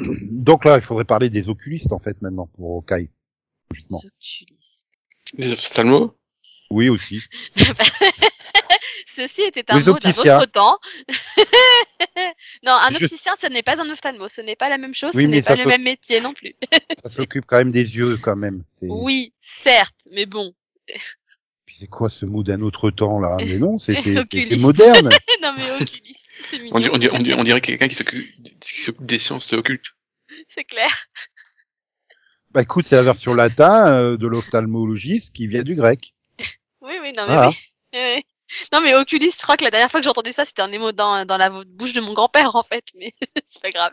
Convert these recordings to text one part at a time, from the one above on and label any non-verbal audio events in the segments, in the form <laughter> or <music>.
<clears throat> Donc là, il faudrait parler des oculistes en fait maintenant pour Okai. logiquement. Oculis. Des ophtalmos? Oui aussi. <laughs> Ceci était un Les mot d'un autre temps. <laughs> non, un Je- opticien, ce n'est pas un ophtalmo, ce n'est pas la même chose, Oui, ce n'est pas le même métier non plus. Ça s'occupe quand même des yeux quand même. Oui, certes, mais bon. C'est quoi ce mot d'un autre temps là? Mais non, <laughs> c'est, Oculiste. moderne. <laughs> non mais oculiste, on, dirait- mignon, on dirait, on dirait- on dirait quelqu'un qui s'occupe des sciences occultes. c'est clair. bah écoute, c'est la version latin euh, de l'ophtalmologiste qui vient du grec. <laughs> Oui, oui, non mais Voilà. oui. Oui, oui. Non mais oculiste, je crois que la dernière fois que j'ai entendu ça, c'était un émo dans, dans la bouche de mon grand-père en fait, mais c'est pas grave.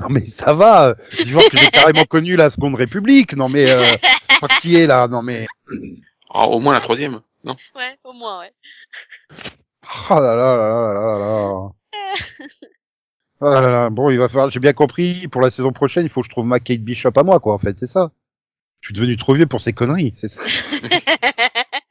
Non mais ça va. Je vois que j'ai carrément connu la Seconde République. Non mais euh, je crois qui est là. Non mais Ah, au moins la troisième, non Ouais, au moins, ouais. oh là là là là là là là. Oh là là, bon, il va falloir, j'ai bien compris, pour la saison prochaine, il faut que je trouve ma Kate Bishop à moi, quoi, en fait, c'est ça. Je suis devenu trop vieux pour ces conneries, c'est ça. <laughs>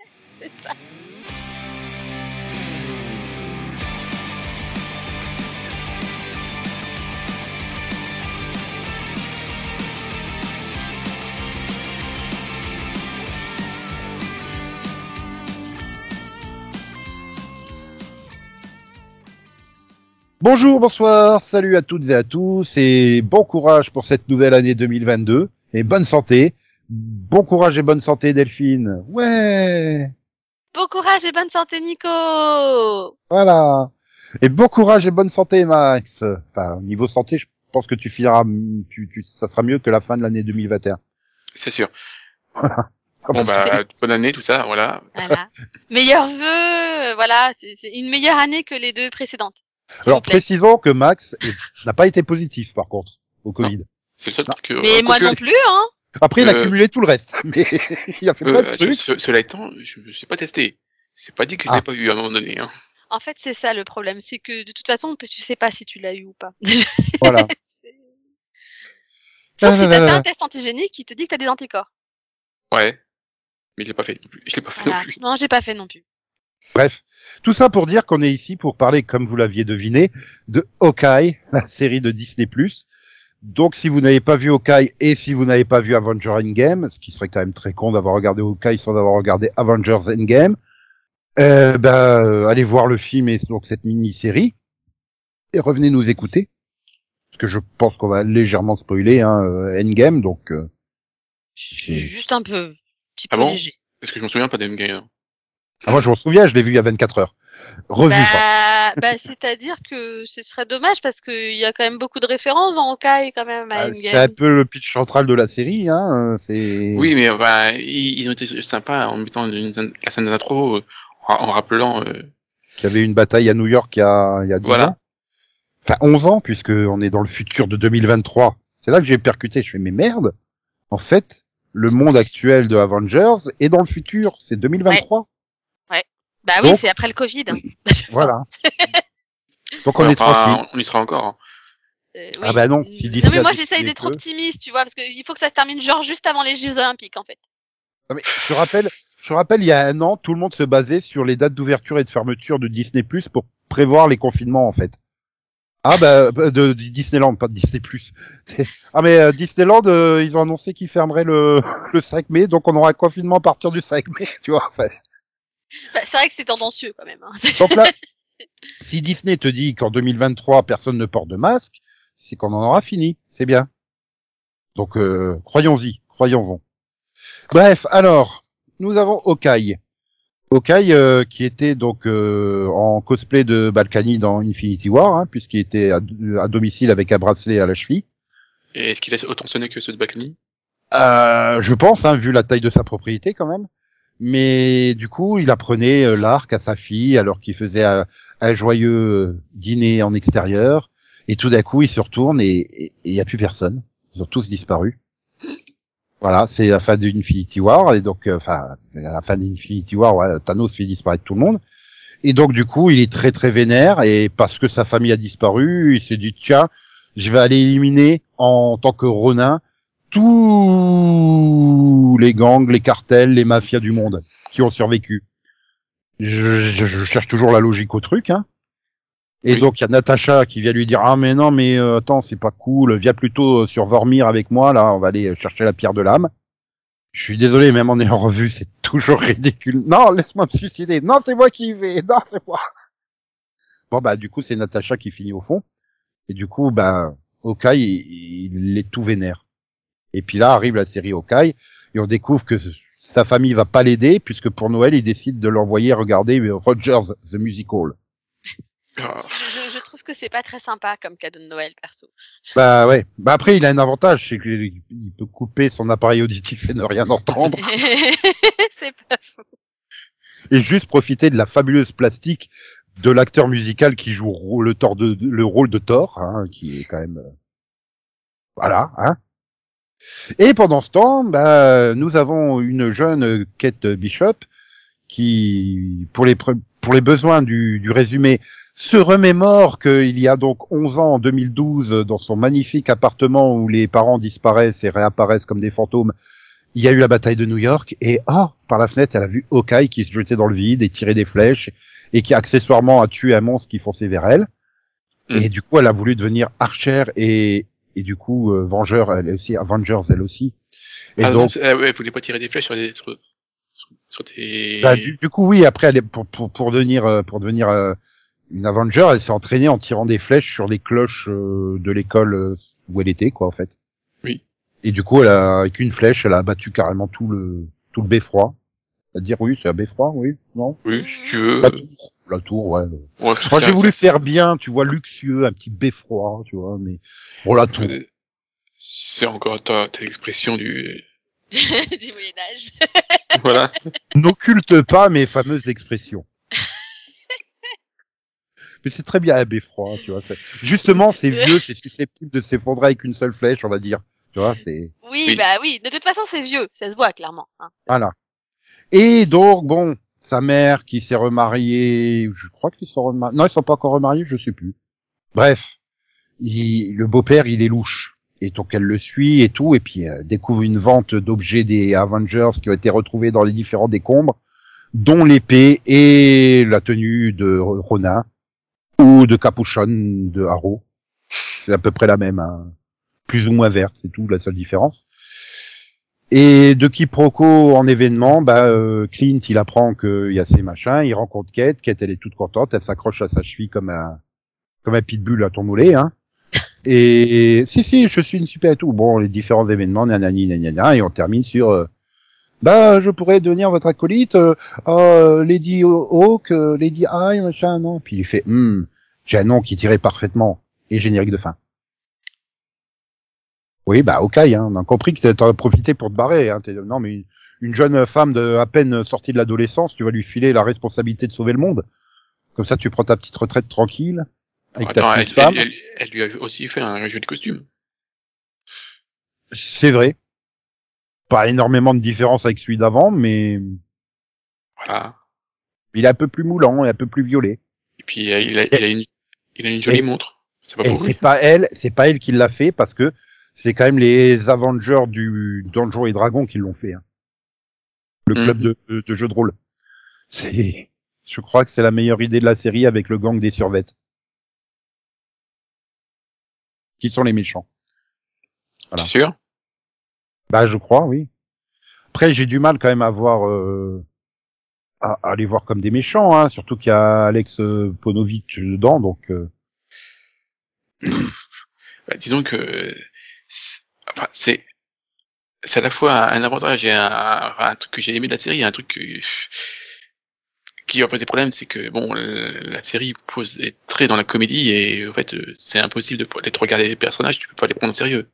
Bonjour, bonsoir, salut à toutes et à tous, et bon courage pour cette nouvelle année 2022, et bonne santé. Bon courage et bonne santé, Delphine. Ouais, Bon courage et bonne santé, Nico voilà. Et bon courage et bonne santé, Max. Enfin, au niveau santé, je pense que tu finiras, tu, tu, ça sera mieux que la fin de l'année 2021. C'est sûr. Ah, <laughs> Bon bah bonne année tout ça, voilà. Voilà. Meilleurs vœux, euh, voilà, c'est une meilleure année que les deux précédentes. Alors précisons que Max n'a pas été positif par contre au Covid. C'est le seul truc. euh, Mais moi quoique, non plus, hein. Après il a Euh, cumulé tout le reste, <laughs> mais il a fait euh, plein de ce- trucs. ce- cela étant, je ne sais pas testé. C'est pas dit que je Ah. l'ai pas eu à un moment donné. Hein. En fait, c'est ça le problème, c'est que de toute façon, tu sais pas si tu l'as eu ou pas. <laughs> Voilà. C'est- Sauf si Ah t'as fait un test antigénique qui te dit que t'as des anticorps. Ouais. Mais je l'ai pas fait non plus. Je l'ai pas fait Voilà. non plus. Non, j'ai pas fait non plus. Bref, tout ça pour dire qu'on est ici pour parler, comme vous l'aviez deviné, de Hawkeye, <laughs> la série de Disney+. Donc si vous n'avez pas vu Hawkeye et si vous n'avez pas vu Avengers Endgame, ce qui serait quand même très con d'avoir regardé Hawkeye sans avoir regardé Avengers Endgame, euh, bah, euh, allez voir le film et donc cette mini-série et revenez nous écouter. Parce que je pense qu'on va légèrement spoiler hein, euh, Endgame, donc euh, Juste un peu. Petit Ah peu bon? léger. Parce que je me souviens pas d'Endgame. Ah, moi je m'en souviens, je l'ai vu il y a 24 heures. Revu pas. Bah, bah c'est-à-dire que ce serait dommage parce qu'il y a quand même beaucoup de références dans Hawkeye quand même à Ah, C'est un peu le pitch central de la série, hein. C'est Oui, mais enfin, ils, ils ont été sympas en mettant une, scène- la scène d'intro, euh, en, en rappelant. euh, qu'il y avait une bataille à New York il y a, il y a 10 Voilà. ans. Enfin, 11 ans, puisque on est dans le futur de 2023. C'est là que j'ai percuté. Je fais, mais merde. En fait, le monde actuel de Avengers est dans le futur. C'est 2023. Bah oui, c'est après le Covid. hein. <laughs> Voilà. Donc on est enfin, tranquille. on y sera encore. hein. Euh, Ah bah non, Non mais moi j'essaye d'être optimiste, tu vois, parce qu'il faut que ça se termine genre juste avant les Jeux Olympiques en fait. Non, mais je rappelle, je rappelle, il y a un an, tout le monde se basait sur les dates d'ouverture et de fermeture de Disney Plus pour prévoir les confinements, en fait. Ah bah de, de Disneyland, pas de Disney Plus. <laughs> Ah mais euh, Disneyland, euh, ils ont annoncé qu'ils fermeraient le, <laughs> le 5 mai, donc on aura un confinement à partir du 5 mai, tu vois. Enfin, Bah, c'est vrai que c'est tendancieux quand même. hein. <laughs> donc là, <laughs> si Disney te dit qu'en 2023 personne ne porte de masque, c'est qu'on en aura fini, c'est bien. Donc euh, croyons-y, croyons-en. Bref, alors nous avons Hawkeye. Hawkeye euh, qui était donc euh, en cosplay de Balkany dans Infinity War, hein, puisqu'il était à, à domicile avec un bracelet à la cheville. Et est-ce qu'il a autant sonné que ceux de Balkany? Euh, je pense, hein, vu la taille de sa propriété quand même. Mais du coup, il apprenait euh, l'arc à sa fille alors qu'il faisait un, joyeux euh, dîner en extérieur. Et tout d'un coup, il se retourne et il n'y a plus personne. Ils ont tous disparu. Voilà, c'est la fin d'Infinity War. Et donc, euh, enfin, la fin d'Infinity War, ouais, Thanos fait disparaître tout le monde. Et donc, du coup, il est très très vénère. Et parce que sa famille a disparu, il s'est dit, tiens, je vais aller éliminer en tant que Ronin tous les gangs, les cartels, les mafias du monde qui ont survécu. Je, je- je cherche toujours la logique au truc, hein. Et Oui. donc il y a Natacha qui vient lui dire ah mais non mais euh, attends c'est pas cool viens plutôt euh, sur Vormir avec moi là on va aller chercher la pierre de l'âme. Je suis désolé même en ayant revu c'est <laughs> toujours ridicule. Non laisse-moi me suicider. Non c'est moi qui y vais. Non c'est moi. Bon bah du coup c'est Natacha qui finit au fond et du coup bah Hawkeye il, il est tout vénère. Et puis là arrive la série Hawkeye et on découvre que sa famille va pas l'aider puisque pour Noël il décide de l'envoyer regarder Rogers the Musical. Ah, Je, je- je trouve que c'est pas très sympa comme cadeau de Noël, perso. Bah ouais. Bah après, il a un avantage, c'est qu'il il peut couper son appareil auditif et ne rien entendre, <laughs> c'est pas faux. et juste profiter de la fabuleuse plastique de l'acteur musical qui joue le, de, le rôle de Thor, hein, qui est quand même... euh, Voilà, hein. Et pendant ce temps, bah, nous avons une jeune Kate Bishop qui, pour les, pour les besoins du, du résumé, se remémore qu'il y a donc 11 ans, en 2012, dans son magnifique appartement où les parents disparaissent et réapparaissent comme des fantômes, il y a eu la bataille de New York et oh, par la fenêtre, elle a vu Hawkeye qui se jetait dans le vide et tirait des flèches et qui accessoirement a tué un monstre qui fonçait vers elle. Mm. Et du coup, elle a voulu devenir Archer et et du coup euh, Vengeur elle aussi, Avengers elle aussi. Et ah, donc ah ouais, voulait pas tirer des flèches sur des sur, sur, tes. Bah, du, du coup, oui, après, elle est, pour, pour, pour devenir, euh, pour devenir euh, une Avenger, elle s'est entraînée en tirant des flèches sur les cloches euh, de l'école euh, où elle était, quoi, en fait. Oui. Et du coup, elle a, avec une flèche, elle a abattu carrément tout le, tout le beffroi. C'est-à-dire, oui, c'est un beffroi, oui, non Oui, si tu veux. La tour, la tour, ouais. Ouais, j'ai voulu faire bien, tu vois, luxueux, un petit beffroi, tu vois, mais bon, la tour. c'est- C'est encore ta, ta expression du. <laughs> du Moyen-Âge. <laughs> voilà. N'occulte pas mes fameuses expressions. <laughs> Mais c'est très bien un beffroi, tu vois. Justement, c'est vieux, c'est susceptible de s'effondrer avec une seule flèche, on va dire. Tu vois, c'est Oui, Oui. bah oui. De toute façon, c'est vieux. Ça se voit, clairement. hein. voilà. Et donc, bon, sa mère qui s'est remariée, je crois qu'ils sont remariés. Non, ils sont pas encore remariés, je sais plus. Bref, il- le beau-père, il est louche. Et donc elle le suit et tout, et puis euh, découvre une vente d'objets des Avengers qui ont été retrouvés dans les différents décombres, dont l'épée et la tenue de Ronin ou de Capuchon de Arrow. C'est à peu près la même, hein. plus ou moins verte, c'est tout la seule différence. Et de quiproquo en événement, bah, euh, Clint, il apprend qu'il y a ces machins, il rencontre Kate, Kate, elle est toute contente, elle s'accroche à sa cheville comme un, comme un pitbull à ton moulé, hein. Et si, si, je suis une super tout. Bon, les différents événements, nanani, nanana, et on termine sur, euh, bah, je pourrais devenir votre acolyte, euh, oh, Lady Hawk, euh, Lady Eye, machin, non. Puis il fait, hmm, j'ai un nom qui tirait parfaitement. Et générique de fin. Oui, bah, ok, hein, on a compris que t'en as profité pour te barrer, hein. T'es- Non, mais une, une jeune femme de à peine sortie de l'adolescence, tu vas lui filer la responsabilité de sauver le monde. Comme ça, tu prends ta petite retraite tranquille, avec ta petite elle, femme. elle, elle- elle lui a aussi fait un jeu de costume. C'est vrai. Pas énormément de différence avec celui d'avant, mais Voilà. il est un peu plus moulant et un peu plus violet. Et puis euh, il a, il a une, il a une jolie Et- montre. C'est pas pas elle, c'est pas elle qui l'a fait parce que c'est quand même les Avengers du Donjons et Dragons qui l'ont fait. hein. Le club Mhm. de, de, de jeux de rôle. C'est, je crois que c'est la meilleure idée de la série avec le gang des survettes. Qui sont les méchants. voilà. Sûr? Bah, je crois, oui. Après, j'ai du mal quand même à voir, euh, à, à les voir comme des méchants, hein, surtout qu'il y a Alex euh, Ponovic dedans, donc. euh, Bah, Disons que enfin, c'est c'est à la fois un avantage et un, un, un truc que j'ai aimé de la série, et un truc que- qui va poser problème, c'est que bon, la série pose est très dans la comédie et en fait, c'est impossible de d'être regarder les personnages, tu peux pas les prendre au sérieux.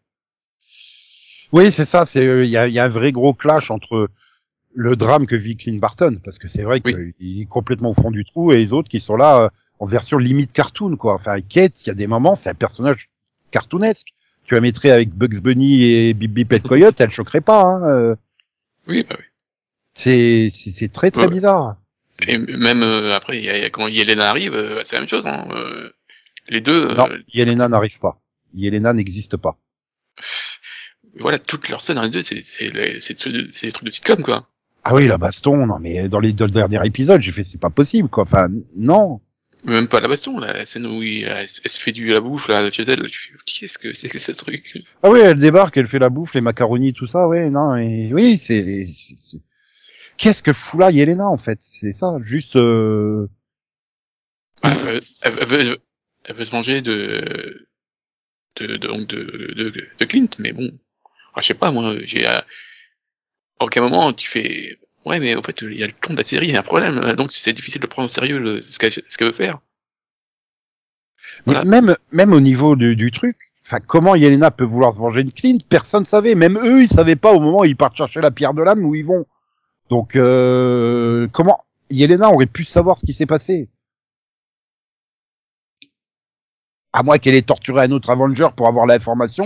Oui, c'est ça. C'est euh, il y a, y a un vrai gros clash entre le drame que vit Clint Barton, parce que c'est vrai Oui. qu'il est complètement au fond du trou, et les autres qui sont là euh, en version limite cartoon, quoi. Enfin, Kate, il y a des moments, c'est un personnage cartoonesque. Tu la mettrais avec Bugs Bunny et Bip Bip et Coyote, elle choquerait pas. Hein. euh, Oui, bah oui. C'est c'est très très Ouais. bizarre. Et même euh, après, y a, y a- quand Yelena arrive, euh, c'est la même chose. Hein, euh, les deux, Non, euh, Yelena n'arrive pas. Yelena n'existe pas. voilà, toutes leurs scènes les deux, c'est c'est des trucs de sitcom quoi. Ah oui, la baston, non mais dans les deux derniers épisodes, j'ai fait c'est pas possible quoi. Enfin non. Même pas la baston, la scène où il, elle, elle se fait du la bouffe là chez elle, tu fais qu'est-ce que c'est que ce truc? Ah oui, elle débarque, elle fait la bouffe, les macaronis, tout ça, ouais, non, et oui, c'est, qu'est-ce que fout là Yelena en fait? C'est ça, juste. Euh... Elle, veut, elle veut se venger de, de, de, donc de, de, de Clint, mais bon, je sais pas, moi, j'ai, à aucun moment tu fais, ouais, mais en fait, il y a le ton de la série, il y a un problème, euh, donc c'est difficile de prendre au sérieux le- ce qu'elle, veut faire. Voilà. Même, même au niveau du, du truc. Enfin, comment Yelena peut vouloir se venger de Clint? Personne savait. Même eux, ils savaient pas au moment où ils partent chercher la pierre de l'âme où ils vont. Donc, euh, comment Yelena aurait pu savoir ce qui s'est passé? À moins qu'elle ait torturé un autre Avenger pour avoir l'information,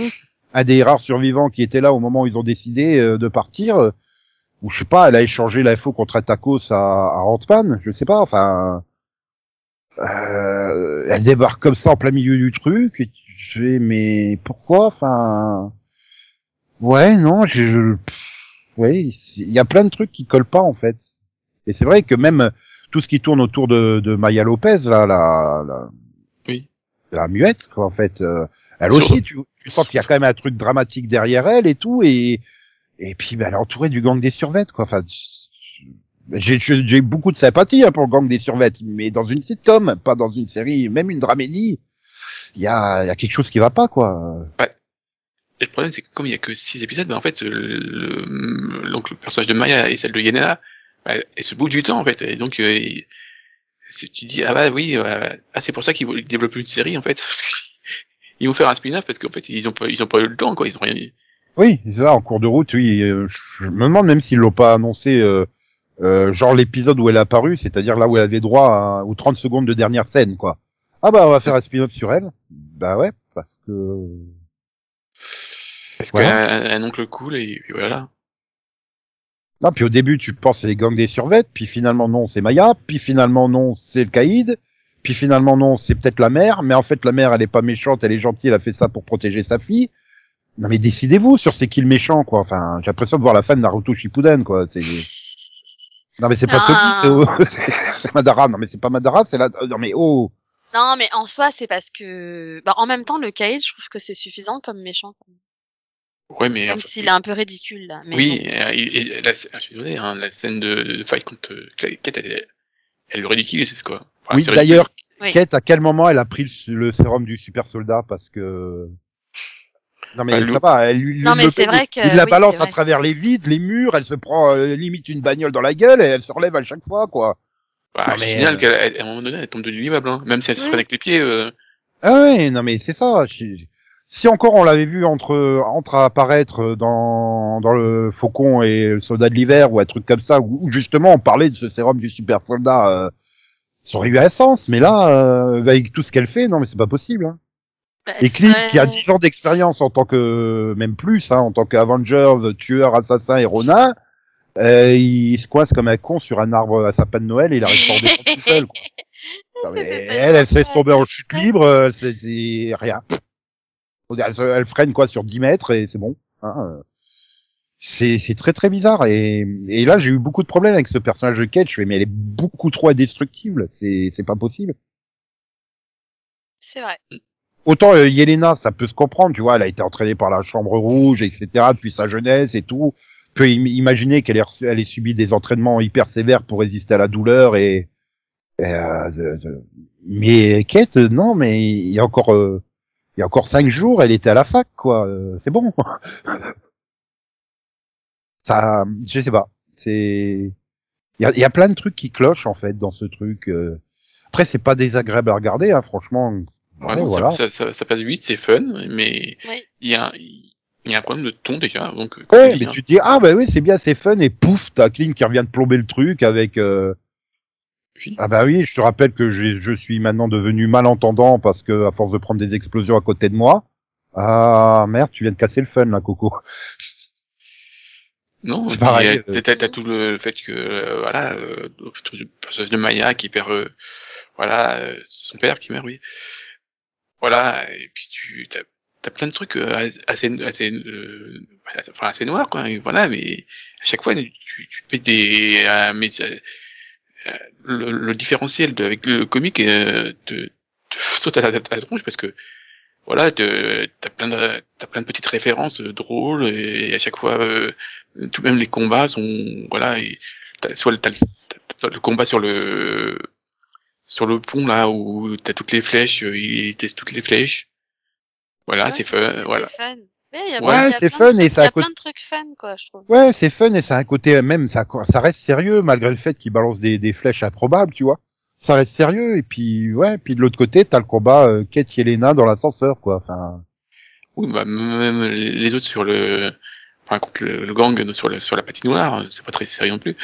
un des rares survivants qui était là au moment où ils ont décidé euh, de partir, euh, ou je sais pas, elle a échangé l'info contre Atakos à, à Ant-Man, je sais pas, enfin, euh, elle débarque comme ça en plein milieu du truc, et tu fais, mais pourquoi, enfin, ouais, non, je, ouais, c'est- il y a plein de trucs qui collent pas en fait, et c'est vrai que même tout ce qui tourne autour de, de Maya Lopez, là, la, la, Oui. la muette, quoi, en fait, euh, elle aussi, tu, tu sens qu'il y a quand même un truc dramatique derrière elle et tout, et et puis bah, elle est entourée du gang des survettes, quoi. Enfin, j'ai beaucoup de sympathie hein, pour le gang des survettes, mais dans une sitcom, pas dans une série, même une dramédie, il y a, y a quelque chose qui va pas, quoi. Et le problème, c'est que comme il y a que six épisodes, bah, en fait, le, donc le personnage de Maya et celle de Yenena, bah, elles se bougent du temps, en fait. Et donc, euh, tu dis, ah bah oui, euh, ah, c'est pour ça qu'ils développer une série, en fait. <laughs> ils vont faire un spin-off parce qu'en fait, ils ont pas, ils ont pas eu le temps, quoi. Ils ont rien. Oui, c'est ça, en cours de route, oui. euh, Je, me demande même s'ils l'ont pas annoncé, euh, euh, genre l'épisode où elle est apparue, c'est-à-dire là où elle avait droit à, aux 30 secondes de dernière scène, quoi. Ah bah on va faire un spin-off sur elle. Bah ouais, parce que Parce Voilà. qu'elle a un, un oncle cool et voilà. Non, puis au début, tu penses c'est les gangs des survettes, puis finalement non, c'est Maya, puis finalement non, c'est le caïd, puis finalement non, c'est peut-être la mère, mais en fait la mère, elle est pas méchante, elle est gentille, elle a fait ça pour protéger sa fille. Non mais décidez-vous sur c'est qui le méchant, quoi. Enfin, j'ai l'impression de voir la fin de Naruto Shippuden, quoi. C'est non mais c'est pas Ah. Toby, c'est oh, <laughs> c'est Madara. Non mais c'est pas Madara, c'est la. Non mais oh. Non, mais en soi, c'est parce que, bah, en même temps, le Kaïd, je trouve que c'est suffisant comme méchant, Ouais, mais même s'il est un peu ridicule là. Mais oui, bon. euh, et, et la, je suis désolé, hein, la scène de, de fight contre euh, Kate, elle, est- elle le ridiculise, quoi. Enfin, oui, c'est ridicule. d'ailleurs, Oui. Kate, à quel moment elle a pris le, le sérum du super soldat parce que. Non mais ça le- va, elle lui Non, mais c'est vrai que- il la oui, balance à travers les vides, les murs, elle se prend euh, limite une bagnole dans la gueule et elle se relève à chaque fois quoi. Bah, Non, c'est mais, génial euh, qu'à à un moment donné, elle tombe de l'immeuble, hein. Même si elle se Oui. freine avec les pieds, euh, Ah ouais, non mais c'est ça. je- Si encore on l'avait vu entre entre apparaître dans dans le Faucon et le Soldat de l'hiver ou un truc comme ça où où justement on parlait de ce sérum du super soldat, euh, ça aurait eu un sens. Mais là, euh, avec tout ce qu'elle fait, non mais c'est pas possible. Hein. Bah, Et vrai. qui a 10 ans d'expérience en tant que, même plus, hein, en tant qu'Avengers, tueur, assassin et Ronin, euh, il se coince comme un con sur un arbre à sapin de Noël et il arrive pas tout seul. Quoi. <laughs> Non, mais C'était elle, elle se laisse tellement tomber en chute libre, euh, c'est c'est rien. Elle, freine quoi sur 10 mètres et c'est bon. Hein, euh. c'est c'est très très bizarre et, et là j'ai eu beaucoup de problèmes avec ce personnage de Kate. Je fais mais elle est beaucoup trop indestructible, c'est c'est pas possible. C'est vrai. Autant euh, Yelena, ça peut se comprendre, tu vois, elle a été entraînée par la Chambre Rouge, etc., depuis sa jeunesse et tout. On peut im- imaginer qu'elle ait, ait subi des entraînements hyper sévères pour résister à la douleur et, et, euh, mais Kate, non, mais il y a encore, euh, il y a encore cinq jours, elle était à la fac, quoi. euh, c'est bon. <laughs> ça, je sais pas. C'est, il y a, il y a plein de trucs qui clochent en fait dans ce truc. euh. Après, c'est pas désagréable à regarder, hein, franchement. Ouais, voilà. ça, ça, ça, passe vite, c'est fun, mais il y a, il y a un problème de ton déjà, donc. euh, Ouais, mais hein. tu te dis ah bah oui c'est bien c'est fun et pouf t'as Clint qui revient de plomber le truc avec euh... Puis, ah bah oui je te rappelle que je suis maintenant devenu malentendant parce que à force de prendre des explosions à côté de moi ah merde tu viens de casser le fun là Coco Non, C'est pareil, euh, euh. t'as, t'as tout le fait que, euh, voilà, euh, le personnage de Maya qui perd, euh, voilà, euh, son père qui meurt, oui. Voilà, et puis tu, t'as, plein de trucs euh, assez, assez, euh, assez noirs, quoi, et voilà, mais à chaque fois, tu, tu fais des, euh, mais, euh, le, le différentiel de, avec le comique euh, te, te <laughs> saute à la, à la tronche parce que voilà, t'as plein de t'as plein de petites références euh, drôles et à chaque fois, euh, tout même les combats sont voilà, et soit t'as le combat sur le sur le pont là où t'as toutes les flèches, euh, il teste toutes les flèches. Voilà, Ouais, c'est fun, voilà. fun. Ouais, y a c'est fun de et ça Il y a coûte- plein de trucs fun, quoi, je trouve. Ouais, c'est fun et ça a un côté même ça ça reste sérieux malgré le fait qu'il balance des, des flèches improbables, tu vois. Ça reste sérieux et puis ouais, puis de l'autre côté, t'as le combat euh, Kate Yelena dans l'ascenseur quoi. Enfin, Oui, bah, même les autres sur le, enfin, contre le, le gang sur, le, sur la patinoire, c'est pas très sérieux non plus.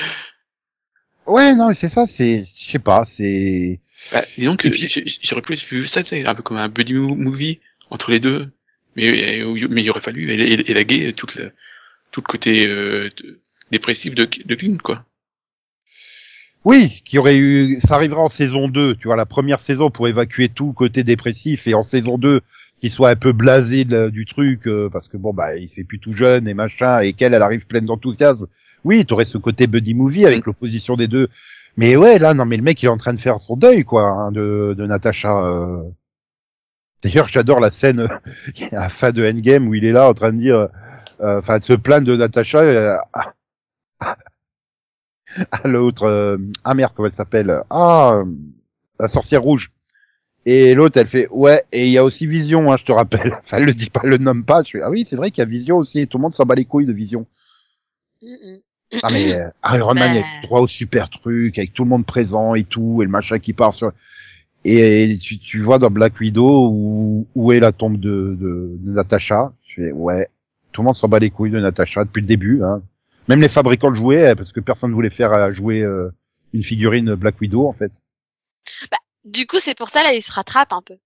Ouais, non, c'est ça, c'est je sais pas, c'est Bah, disons que j'aurais plus vu ça, c'est un peu comme un buddy mo- movie entre les deux. Mais, euh, mais il aurait fallu éla- éla- élaguer tout le, tout le côté euh, dépressif de, de Clint, quoi. Oui, qui aurait eu, ça arrivera en saison 2, tu vois, la première saison pour évacuer tout le côté dépressif et en saison 2 qu'il soit un peu blasé de- du truc euh, parce que bon bah il fait plus tout jeune et machin et qu'elle elle arrive pleine d'enthousiasme. Oui, t'aurais ce côté buddy movie avec l'opposition des deux. Mais ouais, là non mais le mec il est en train de faire son deuil quoi hein, de de Natasha. euh. D'ailleurs, j'adore la scène euh, <laughs> à la fin de Endgame où il est là en train de dire euh, enfin de se plaindre de Natasha euh, à, <laughs> à l'autre euh, ah merde comment elle s'appelle ah la sorcière rouge et l'autre elle fait ouais et il y a aussi Vision hein, je te rappelle <laughs> enfin elle le dit pas elle le nomme pas je fais ah oui c'est vrai qu'il y a Vision aussi et tout le monde s'en bat les couilles de Vision Mm-mm. Ah mais euh, Iron Man Bah. a eu droit au super truc avec tout le monde présent et tout et le machin qui part sur et tu, tu vois dans Black Widow où, où est la tombe de, de, de Natasha je fais ouais tout le monde s'en bat les couilles de Natasha depuis le début hein. même les fabricants le jouaient parce que personne voulait faire euh, jouer euh, une figurine Black Widow en fait Du coup, c'est pour ça, là, il se rattrape un peu.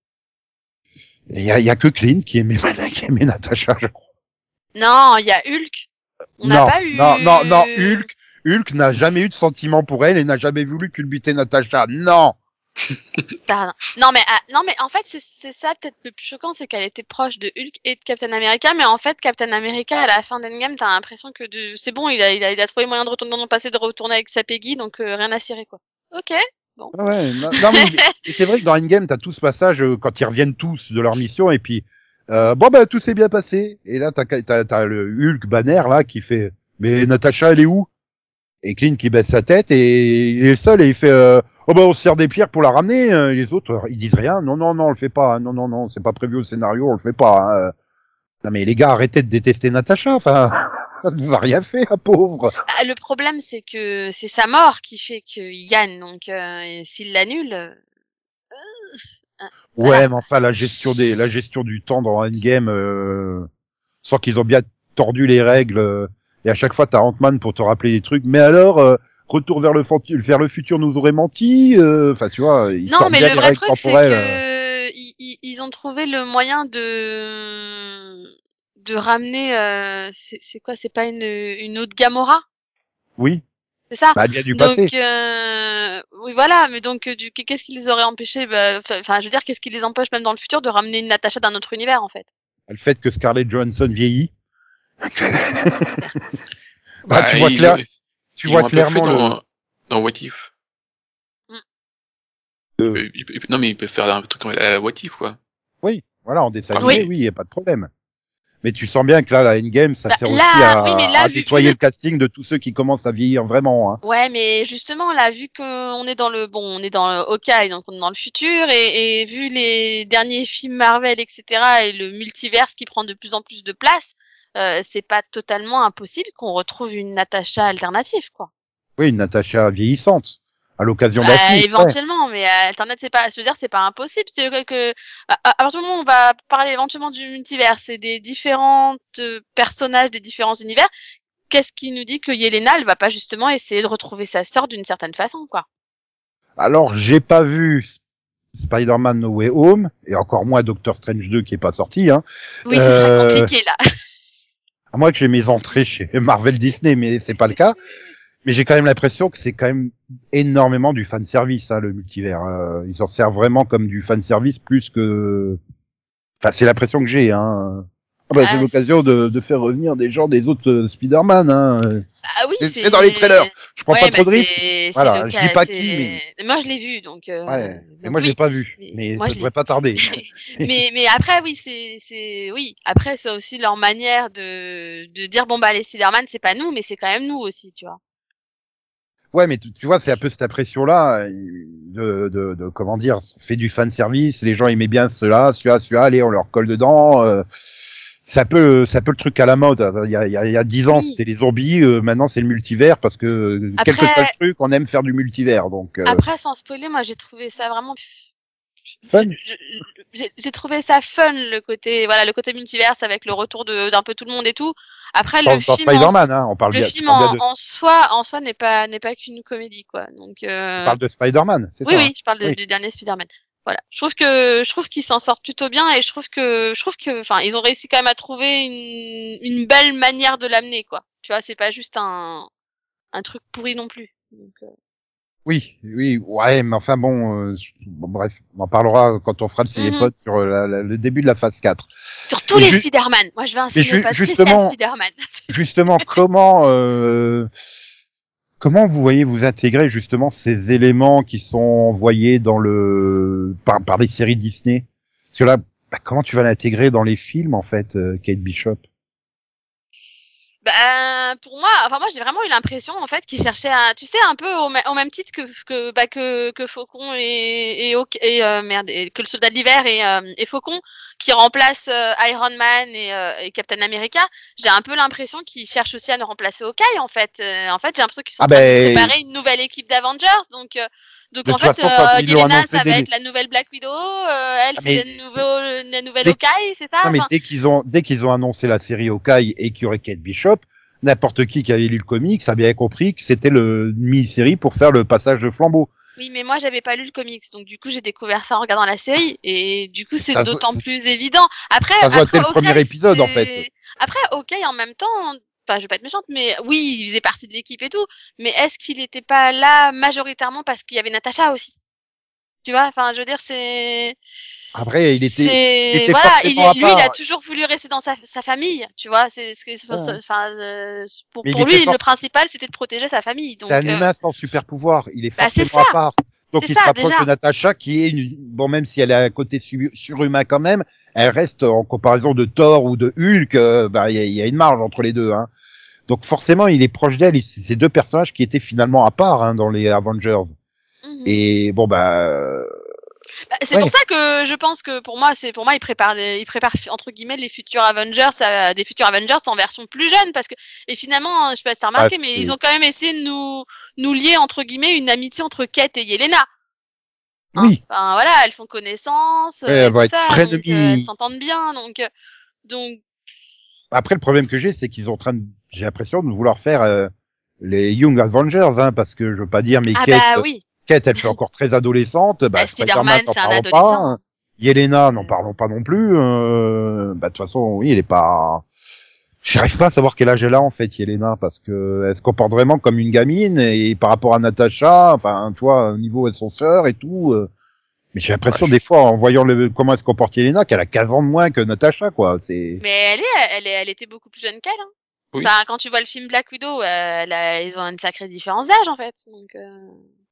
il y a, il y a que Clint qui aimait <laughs> qui aimait Natasha je crois Non, il y a Hulk. On n'a non, pas eu... non non non Hulk Hulk n'a jamais eu de sentiment pour elle et n'a jamais voulu culbuter Natasha non <laughs> Pardon. Non mais ah, non mais en fait c'est ça peut-être le plus choquant c'est qu'elle était proche de Hulk et de Captain America mais en fait Captain America à la fin d'Endgame t'as l'impression que de... c'est bon il a, il a il a trouvé moyen de retourner dans le passé de retourner avec sa Peggy donc euh, rien à cirer quoi. Ok. Ah Ouais, non, non, <laughs> c'est vrai que dans Endgame, t'as tout ce passage euh, quand ils reviennent tous de leur mission et puis euh, bon bah tout s'est bien passé. Et là t'as t'as t'as le Hulk Banner là qui fait mais Natasha elle est où? Et Clint qui baisse sa tête et il est seul et il fait euh, oh bah on se sert des pierres pour la ramener euh, les autres ils disent rien. Non non non on le fait pas. Non non non c'est pas prévu au scénario on le fait pas hein. non mais les gars arrêtez de détester Natasha enfin <laughs> ça ne vous a rien fait la pauvre. Ah, le problème c'est que c'est sa mort qui fait qu'il gagne donc euh, s'il l'annule Ouais, Voilà. mais enfin la gestion des la gestion du temps dans Endgame, euh, sans qu'ils ont bien tordu les règles. euh, et à chaque fois, t'as Ant-Man pour te rappeler des trucs. Mais alors, euh, retour vers le vers le futur nous aurait menti. euh, Enfin, tu vois, ils Non, mais bien le vrai truc, c'est que ils, ils- ont trouvé le moyen de de ramener. euh, c'est c'est quoi C'est pas une une autre Gamora? Oui, C'est ça bah bien du Donc, passé. euh, oui, voilà. Mais donc, euh, du qu'est-ce qui les aurait empêchés bah, Enfin, je veux dire, qu'est-ce qui les empêche même dans le futur de ramener une Natasha d'un autre univers, en fait? Le fait que Scarlett Johansson vieillit. Bah, <laughs> bah, tu vois, ils- clair, tu vois clairement le... dans, dans What If. Mm. Euh. Il peut- il peut- non mais il peut faire un truc comme la What If, quoi. Oui, voilà, en dessin Oui. oui, y a pas de problème. Mais tu sens bien que là, la Endgame, ça Bah, sert là, aussi à, oui, mais là, à vu- nettoyer le casting de tous ceux qui commencent à vieillir vraiment. Hein. Ouais, mais justement, là, vu qu'on est dans le bon, on est dans le Hawkeye, donc on est dans le futur, et, et vu les derniers films Marvel, etc., et le multiverse qui prend de plus en plus de place, euh, c'est pas totalement impossible qu'on retrouve une Natasha alternative, quoi. Oui, une Natasha vieillissante à l'occasion d'un ouais. éventuellement, mais euh, alternative, c'est pas, veux dire, c'est pas impossible. C'est que, que à, à partir du moment où on va parler éventuellement du multiverse et des différents euh, personnages des différents univers, qu'est-ce qui nous dit que Yelena, elle va pas justement essayer de retrouver sa sœur d'une certaine façon, quoi? Alors, j'ai pas vu Spider-Man No Way Home et encore moins Doctor Strange 2 qui est pas sorti. Hein. Oui, ce Euh, serait compliqué là. À moins que j'ai mes entrées chez Marvel Disney, mais c'est pas le cas. Mais j'ai quand même l'impression que c'est quand même énormément du fan service, hein, le multivers. Euh, ils s'en servent vraiment comme du fan service plus que. Enfin, c'est l'impression que j'ai. Hein. Ah bah, Ah, c'est l'occasion de, de faire revenir des gens des autres euh, Spider-Man. Hein. Ah oui, C'est- c'est dans les trailers. Je prends Ouais, pas bah, trop de risques. Voilà, je dis pas c'est- qui, Moi, je l'ai vu, donc. euh, Ouais. Mais donc moi, je oui. l'ai pas vu. Mais Moi, ça je devrait pas tarder. <laughs> mais mais après oui c'est c'est oui après c'est aussi leur manière de de dire bon bah les Spider-Man c'est pas nous mais c'est quand même nous aussi tu vois Ouais, mais tu, tu vois, c'est un peu cette impression-là de, de, de, comment dire, fait du fan service. Les gens aimaient bien cela, celui-là, celui-là. Allez, on leur colle dedans. Euh, c'est un peu, c'est un peu le truc à la mode. Il y a, il y dix ans, Oui. c'était les zombies. euh, maintenant, c'est le multivers parce que euh, quel que Après- soit le truc, on aime faire du multivers. Donc, euh, après sans spoiler moi j'ai trouvé ça vraiment j'ai trouvé ça fun le côté voilà le côté multiverse avec le retour de d'un peu tout le monde et tout après le film en, hein, on parle le film en, de, en soi en soi n'est pas n'est pas qu'une comédie quoi donc euh... parle de Spider-Man, c'est Oui, ça. hein oui, je parle de- Oui. du dernier Spider-Man. Voilà. Je trouve que je trouve qu'ils s'en sortent plutôt bien et je trouve que je trouve que enfin ils ont réussi quand même à trouver une une belle manière de l'amener quoi. Tu vois, c'est pas juste un un truc pourri non plus. Donc, euh, Oui, oui, ouais, mais enfin bon, euh, bon, bref, on en parlera quand on fera le Mhm. ciné-pod sur euh, la- la- le début de la phase 4. Sur tous Et les ju- Spider-Man. Moi, je veux un Mais ciné ju- pas spécial justement- Spider-Man. <laughs> Justement, comment euh, comment vous voyez vous intégrer justement ces éléments qui sont envoyés dans le par, par les séries Disney? Parce que là, bah, comment tu vas l'intégrer dans les films en fait, euh, Kate Bishop? Bah, pour moi, enfin moi j'ai vraiment eu l'impression en fait qu'ils cherchaient à, tu sais, un peu au, au même titre que que bah, que, que Faucon et et, et euh, merde et- que le Soldat d'hiver et euh, et Faucon qui remplacent euh, Iron Man et, euh, et Captain America. J'ai un peu l'impression qu'ils cherchent aussi à nous remplacer Hawkeye en fait. Euh, en fait, j'ai l'impression qu'ils sont Ah en train ben- de préparer une nouvelle équipe d'Avengers donc. Donc De en fait, façon, euh, Yelena, ça va dès- être la nouvelle Black Widow, euh, elle Ah, c'est la nouvelle, la nouvelle Dès- Hawkeye, c'est ça Non, mais dès qu'ils ont dès qu'ils ont annoncé la série Hawkeye et qu'il y aurait Kate Bishop, n'importe qui qui avait lu le comics a bien compris que c'était le mini-série pour faire le passage de flambeau. Oui, mais moi j'avais pas lu le comics, donc du coup j'ai découvert ça en regardant la série, et du coup c'est d'autant plus évident. Après, Ça après le premier Hawkeye, épisode, en c'est- fait. Après, ok, en même temps, enfin je vais pas être méchante, mais oui, il faisait partie de l'équipe et tout, mais est-ce qu'il était pas là majoritairement parce qu'il y avait Natacha aussi? Tu vois, enfin je veux dire c'est. Après, il était C'est- il était voilà, il, lui il a toujours voulu rester dans sa, sa famille, tu vois. C'est ce que, Ouais. enfin, euh, pour, lui, le principal c'était de protéger sa famille. Donc, C'est un euh, humain sans super pouvoir. Il est Bah, forcément ça. à part. Donc il se ça, rapproche déjà. de Natasha, qui est une... bon, même si elle a un côté su- surhumain quand même, elle reste en comparaison de Thor ou de Hulk, euh, bah il y, a- il y a une marge entre les deux. Hein. Donc forcément, il est proche d'elle. C'est ces deux personnages qui étaient finalement à part hein, dans les Avengers. mhm. Et bon bah, Bah, c'est Ouais. pour ça que je pense que pour moi, c'est pour moi, ils préparent, les, ils préparent entre guillemets les futurs Avengers, à, des futurs Avengers en version plus jeune, parce que et finalement, je sais pas si t'as remarqué, Ah, mais ils ont quand même essayé de nous nous lier entre guillemets une amitié entre Kate et Yelena. Hein. oui, Enfin voilà, elles font connaissance, Ouais, euh, elles euh, s'entendent bien, donc euh, donc Après, le problème que j'ai, c'est qu'ils sont en train de, j'ai l'impression de vouloir faire euh, les Young Avengers, hein, parce que je veux pas dire, mais ah Kate, bah oui, Kate, elle fait encore très adolescente. Bah, Bah, Spider-Man, c'est un adolescent. Pas. Yelena, n'en parlons pas non plus. Euh, bah, de toute façon, oui, elle est pas. J'arrive pas à savoir quel âge elle a en fait, Yelena, parce que elle se comporte vraiment comme une gamine et par rapport à Natasha, enfin, tu vois, au niveau de son sœur et tout. euh, mais j'ai l'impression Ouais, des fois, en voyant le, comment elle se comporte Yelena, qu'elle a 15 ans de moins que Natasha, quoi. C'est. mais elle est, elle est, elle était beaucoup plus jeune qu'elle. Hein. Oui. Enfin, quand tu vois le film Black Widow, euh, a- ils ont une sacrée différence d'âge en fait. Donc, euh...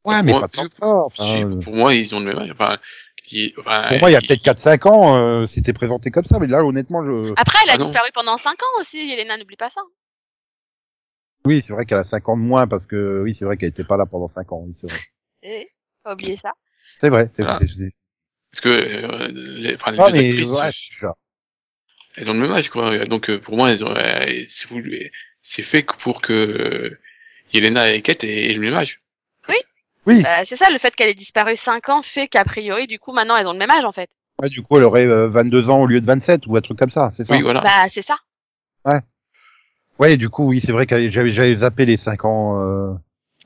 Ouais, mais Moi, pas tant que ça. Enfin, Si, euh, pour moi, ils ont le même âge. Enfin, qui- enfin, Pour moi, il y a peut-être 4-5 ans, euh, c'était présenté comme ça, mais là, honnêtement, je... Après, elle a Ah non. disparu pendant 5 ans aussi, Yelena, n'oublie pas ça. oui, c'est vrai qu'elle a 5 ans de moins, parce que, oui, c'est vrai qu'elle était pas là pendant 5 ans, oui, c'est vrai. <laughs> Eh, pas oublier ça. C'est vrai, c'est Voilà. c'est- c'est- Parce que euh, les, enfin, les Ah, deux mais, actrices, ouais, elles ont le même âge, quoi. Donc, euh, pour moi, elles ont, euh, c'est voulu- c'est fait que pour que euh, Yelena et Kate aient, aient le même âge. Oui, Bah, c'est ça, le fait qu'elle ait disparu 5 ans fait qu'a priori, du coup, maintenant, elles ont le même âge, en fait. ouais, du coup, elle aurait euh, 22 ans au lieu de 27, ou un truc comme ça, c'est ça Oui, voilà. Bah, c'est ça. Ouais, du coup, oui, c'est vrai que j'avais j'avais zappé les 5 ans... euh,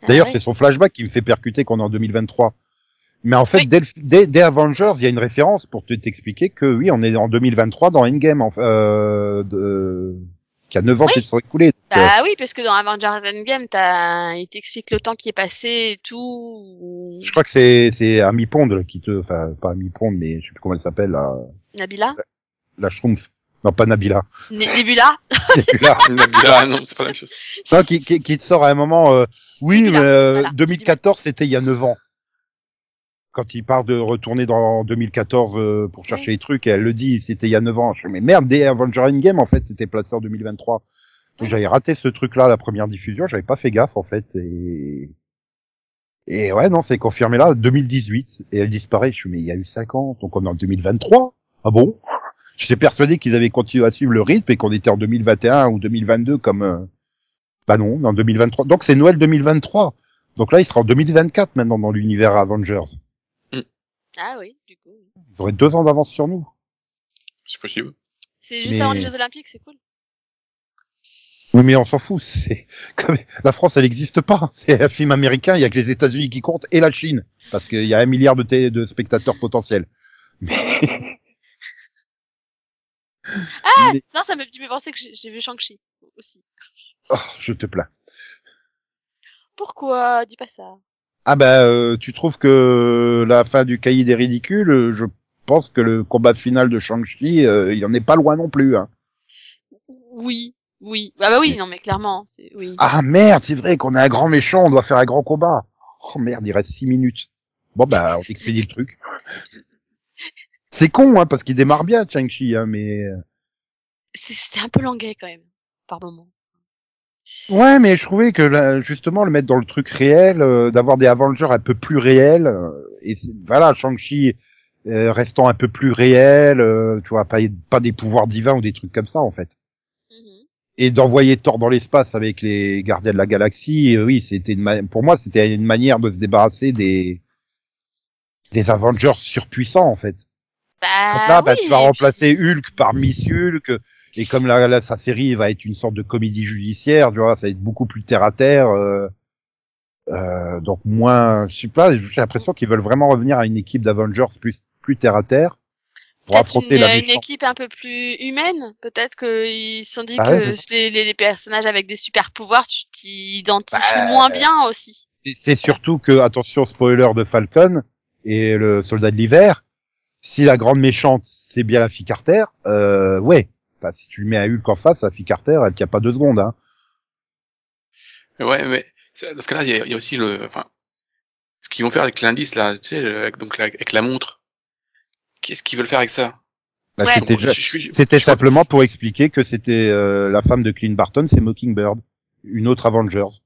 D'ailleurs, Ah ouais. c'est son flashback qui me fait percuter qu'on est en 2023. Mais en fait, Oui. dès, le- dès, dès Avengers, il y a une référence pour te t'expliquer que oui, on est en 2023 dans Endgame, en, euh, de, qui a 9 ans Oui. qui se sont écoulés. Euh, Bah oui, parce que dans Avengers Endgame, t'as, il t'explique le temps qui est passé et tout. Je crois que c'est c'est Amy Pond qui te, enfin pas Amy Pond, mais je sais plus comment elle s'appelle, la, Nabila. la Schtroumpf. Non, pas Nabila. Nebula. <laughs> Nebula. <laughs> Ah non, c'est pas la même chose. Non, qui, qui, qui te sort à un moment, euh, oui, Nebula, mais euh, voilà. 2014, c'était il y a 9 ans. Quand il parle de retourner dans 2014 euh, pour chercher Oui. les trucs, et elle le dit, c'était il y a 9 ans. Je fais, mais merde, dès Avenger Endgame, en fait, c'était placé en 2023. J'avais raté ce truc-là, la première diffusion, j'avais pas fait gaffe, en fait, et... Et ouais, non, c'est confirmé là, 2018, et elle disparaît. Je suis, mais il y a eu 5 ans, donc on est en 2023. Ah bon? J'étais persuadé qu'ils avaient continué à suivre le rythme et qu'on était en 2021 ou 2022 comme, euh, bah non, en 2023. Donc c'est Noël 2023. Donc là, il sera en 2024 maintenant dans l'univers Avengers. Ah oui, du coup. oui. Ils auraient deux ans d'avance sur nous. C'est possible. C'est juste Mais- avant les Jeux Olympiques, c'est cool. Oui, mais on s'en fout. C'est comme la France, elle n'existe pas. C'est un film américain. Il y a que les États-Unis qui comptent et la Chine parce qu'il y a un milliard de, spectateurs potentiels. Mais... <laughs> Ah Mais- Non, ça me fait penser que j'ai vu Shang-Chi aussi. Oh, je te plains. Pourquoi? Dis pas ça. Ah bah, euh, tu trouves que la fin du cahier des ridicules, je pense que le combat final de Shang-Chi, euh, il en est pas loin non plus. Hein. Oui, oui. Ah bah oui, non mais clairement, c'est oui. Ah merde, c'est vrai qu'on a un grand méchant, on doit faire un grand combat. Oh merde, il reste six minutes. Bon bah, on expédie le truc. C'est con, hein, parce qu'il démarre bien, Shang-Chi, hein, mais... euh, C'est- C'était un peu languet quand même, par moment. Ouais, mais je trouvais que là, justement, le mettre dans le truc réel, euh, d'avoir des Avengers un peu plus réels, euh, et voilà, Shang-Chi euh, restant un peu plus réel, euh, tu vois, pas, pas des pouvoirs divins ou des trucs comme ça, en fait. Mhm. Et d'envoyer Thor dans l'espace avec les gardiens de la galaxie, euh, oui, c'était une pour moi c'était une manière de se débarrasser des des Avengers surpuissants en fait. Bah, Donc là, bah, tu vas remplacer Hulk par Miss Hulk et comme là, là, sa série va être une sorte de comédie judiciaire, tu vois, ça va être beaucoup plus terre à terre. euh, euh, donc moins, je sais pas, j'ai l'impression qu'ils veulent vraiment revenir à une équipe d'Avengers plus plus terre à terre pour peut-être affronter une, la une méchante. équipe un peu plus humaine. Peut-être qu'ils se sont dit Bah que ouais, les, les, les personnages avec des super pouvoirs, tu t'identifies Bah, moins bien aussi. C'est- surtout que, attention, spoiler de Falcon et le soldat de l'hiver, si la grande méchante, c'est bien la fille Carter, euh, ouais. Enfin, si tu lui mets un Hulk en face, la fille Carter, elle tient pas deux secondes, hein. Ouais, mais dans ce cas-là, il y, y a aussi le, enfin, ce qu'ils vont faire avec l'indice là, tu sais, le- avec, donc la- avec la montre. Qu'est-ce qu'ils veulent faire avec ça? Bah, Ouais. c'était Donc, déjà- je- je- je- c'était crois- simplement pour expliquer que c'était euh, la femme de Clint Barton, c'est Mockingbird, une autre Avengers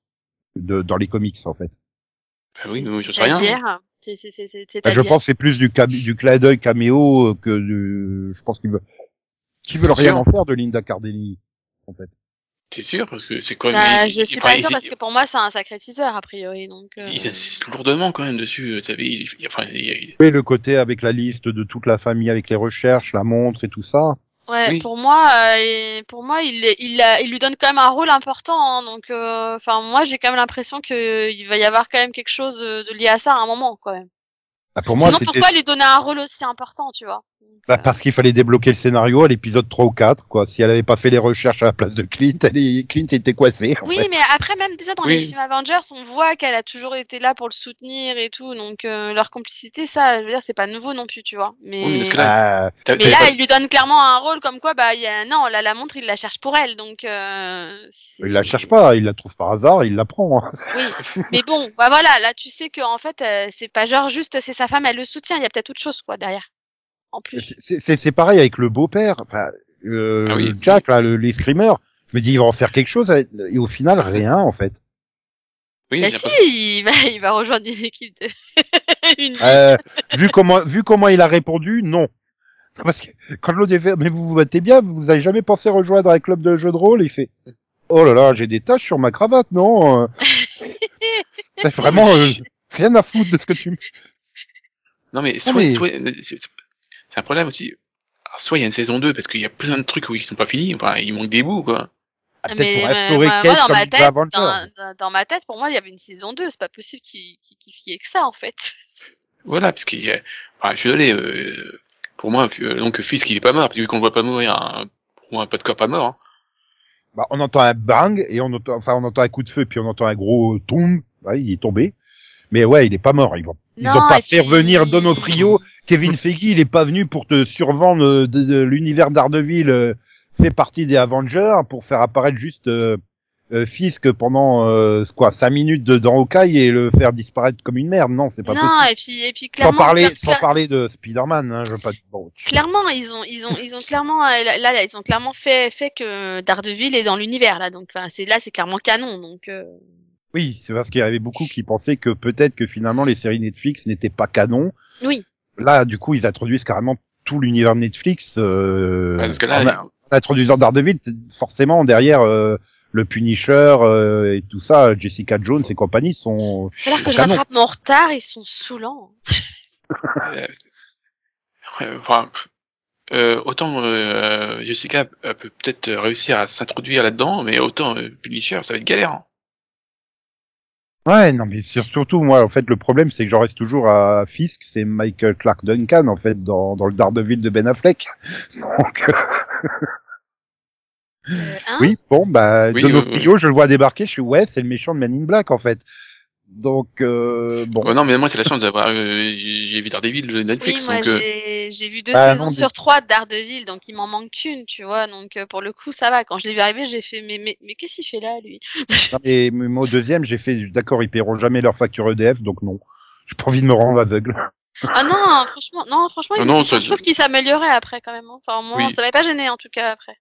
de, dans les comics en fait. Bah oui, mais je sais rien. C'est- c'est- c'est- c'est- Bah, je pense que c'est plus du, cam- du clin d'œil caméo euh, que du, je pense qu'ils veulent, qu'ils veulent rien en faire de Linda Cardellini en fait. T'es sûr? Parce que c'est quand même. Bah, ils- je suis pas sûre parce que pour moi c'est un sacré teaser a priori donc. euh, Ils insistent lourdement quand même dessus. Vous savez, ils- ils- enfin, Oui, le côté avec la liste de toute la famille, avec les recherches, la montre et tout ça. Ouais, Oui. pour moi, euh, pour moi, il, il, il lui donne quand même un rôle important. hein, donc, euh, enfin, moi, j'ai quand même l'impression que il va y avoir quand même quelque chose de, de lié à ça à un moment, quand même. Ah, pour moi, Sinon, pourquoi lui donner un rôle aussi important, tu vois? Bah, euh, parce qu'il fallait débloquer le scénario à l'épisode 3 ou 4, quoi. Si elle avait pas fait les recherches à la place de Clint, elle est... Clint était coincé. En Oui, fait. mais après, même déjà dans les films Avengers, on voit qu'elle a toujours été là pour le soutenir et tout. Donc, euh, leur complicité, ça, je veux dire, c'est pas nouveau non plus, tu vois. Mais, Oui, parce que Ah, mais là, pas- il lui donne clairement un rôle comme quoi, bah, il y a, non, là, la montre, il la cherche pour elle. Donc, euh, il la cherche pas, il la trouve par hasard, il la prend. hein. Oui, <laughs> mais bon, bah voilà, là tu sais que en fait euh, c'est pas genre juste c'est sa femme, elle le soutient, il y a peut-être autre chose quoi derrière. En plus. C'est- C'est c'est pareil avec le beau-père. Enfin, euh, Ah oui. Jack, là, le, les screamers. Je me dis, il va en faire quelque chose, et au final, rien, en fait. Oui, Bah si, <laughs> il va il va rejoindre une équipe de <laughs> une Euh, vu comment, vu comment il a répondu, non. Parce que quand l'autre est fait, mais vous vous battez bien, vous avez jamais pensé rejoindre un club de jeux de rôle, il fait, oh là là, j'ai des taches sur ma cravate, non? euh. <laughs> C'est vraiment, euh, rien à foutre de ce que tu me... Non mais soit, mais- soit c'est c'est un problème aussi. Alors, soit il y a une saison 2 parce qu'il y a plein de trucs où ils sont pas finis, enfin il manque des bouts quoi. Ah, mais moi, Kate moi, dans ma tête Avengers. dans, dans- dans ma tête pour moi il y avait une saison 2, c'est pas possible qu'il qu'il y ait que ça en fait. <laughs> Voilà, parce qu'il y a, enfin, je suis désolé, euh, pour moi, euh, donc Fisk il est pas mort, parce qu'on le voit pas mourir, hein, pour moi pas de corps pas mort. Hein. Bah, on entend un bang, et on entend, enfin, on entend un coup de feu, puis on entend un gros. Ouais, il est tombé. Mais ouais, il est pas mort. Ils vont, ils Non, pas fait puis- revenir Donofrio. Kevin Feige, il est pas venu pour te survendre euh, de, de l'univers d'Ardeville, euh, fait partie des Avengers pour faire apparaître juste euh, euh, Fisk pendant euh, quoi cinq minutes de, dans Hawkeye et le faire disparaître comme une merde. Non, c'est pas non, possible. et puis et puis Sans clairement parler, cla- sans parler de Spider-Man, hein, je veux pas. Bon, clairement ils ont ils ont ils ont clairement euh, là, là ils ont clairement fait fait que Daredevil est dans l'univers là donc enfin c'est là c'est clairement canon donc euh, oui, c'est parce qu'il y avait beaucoup qui pensaient que peut-être que finalement les séries Netflix n'étaient pas canon. oui Là, du coup, ils introduisent carrément tout l'univers de Netflix. Euh, Ouais, parce que en, introduisant Daredevil, forcément derrière euh, le Punisher euh, et tout ça, Jessica Jones et compagnie sont. alors que je rattrape mon retard ils sont saoulants Euh, <laughs> ouais, enfin, euh, autant euh, Jessica euh, peut peut-être réussir à s'introduire là-dedans, mais autant euh, Punisher, ça va être galère. hein. Ouais, non, mais sur- surtout moi, en fait, le problème, c'est que j'en reste toujours à Fisk, c'est Michael Clark Duncan, en fait, dans, dans le Daredevil de Ben Affleck. <laughs> Donc, euh, Euh, hein? oui, bon, bah, Oui, Donofrio, je le vois débarquer, je suis, ouais, c'est le méchant de Man in Black, en fait. Donc, euh, bon. Ouais, non, mais moi c'est la chance d'avoir, euh, j'ai vu Daredevil de oui Netflix, moi donc euh, j'ai j'ai vu deux Bah, saisons non, sur trois de Daredevil donc il m'en manque qu'une tu vois donc euh, pour le coup ça va quand je l'ai vu arriver j'ai fait mais mais mais qu'est-ce qu'il fait là lui? Non, mais, mais moi, au deuxième, j'ai fait, d'accord, ils paieront jamais leur facture EDF, donc non. J'ai pas envie de me rendre aveugle. Ah non, franchement, non, franchement, Non, il- non, je ça- trouve qu'il s'améliorait après quand même. hein. Enfin, moi, Oui. ça m'avait pas gêné en tout cas après.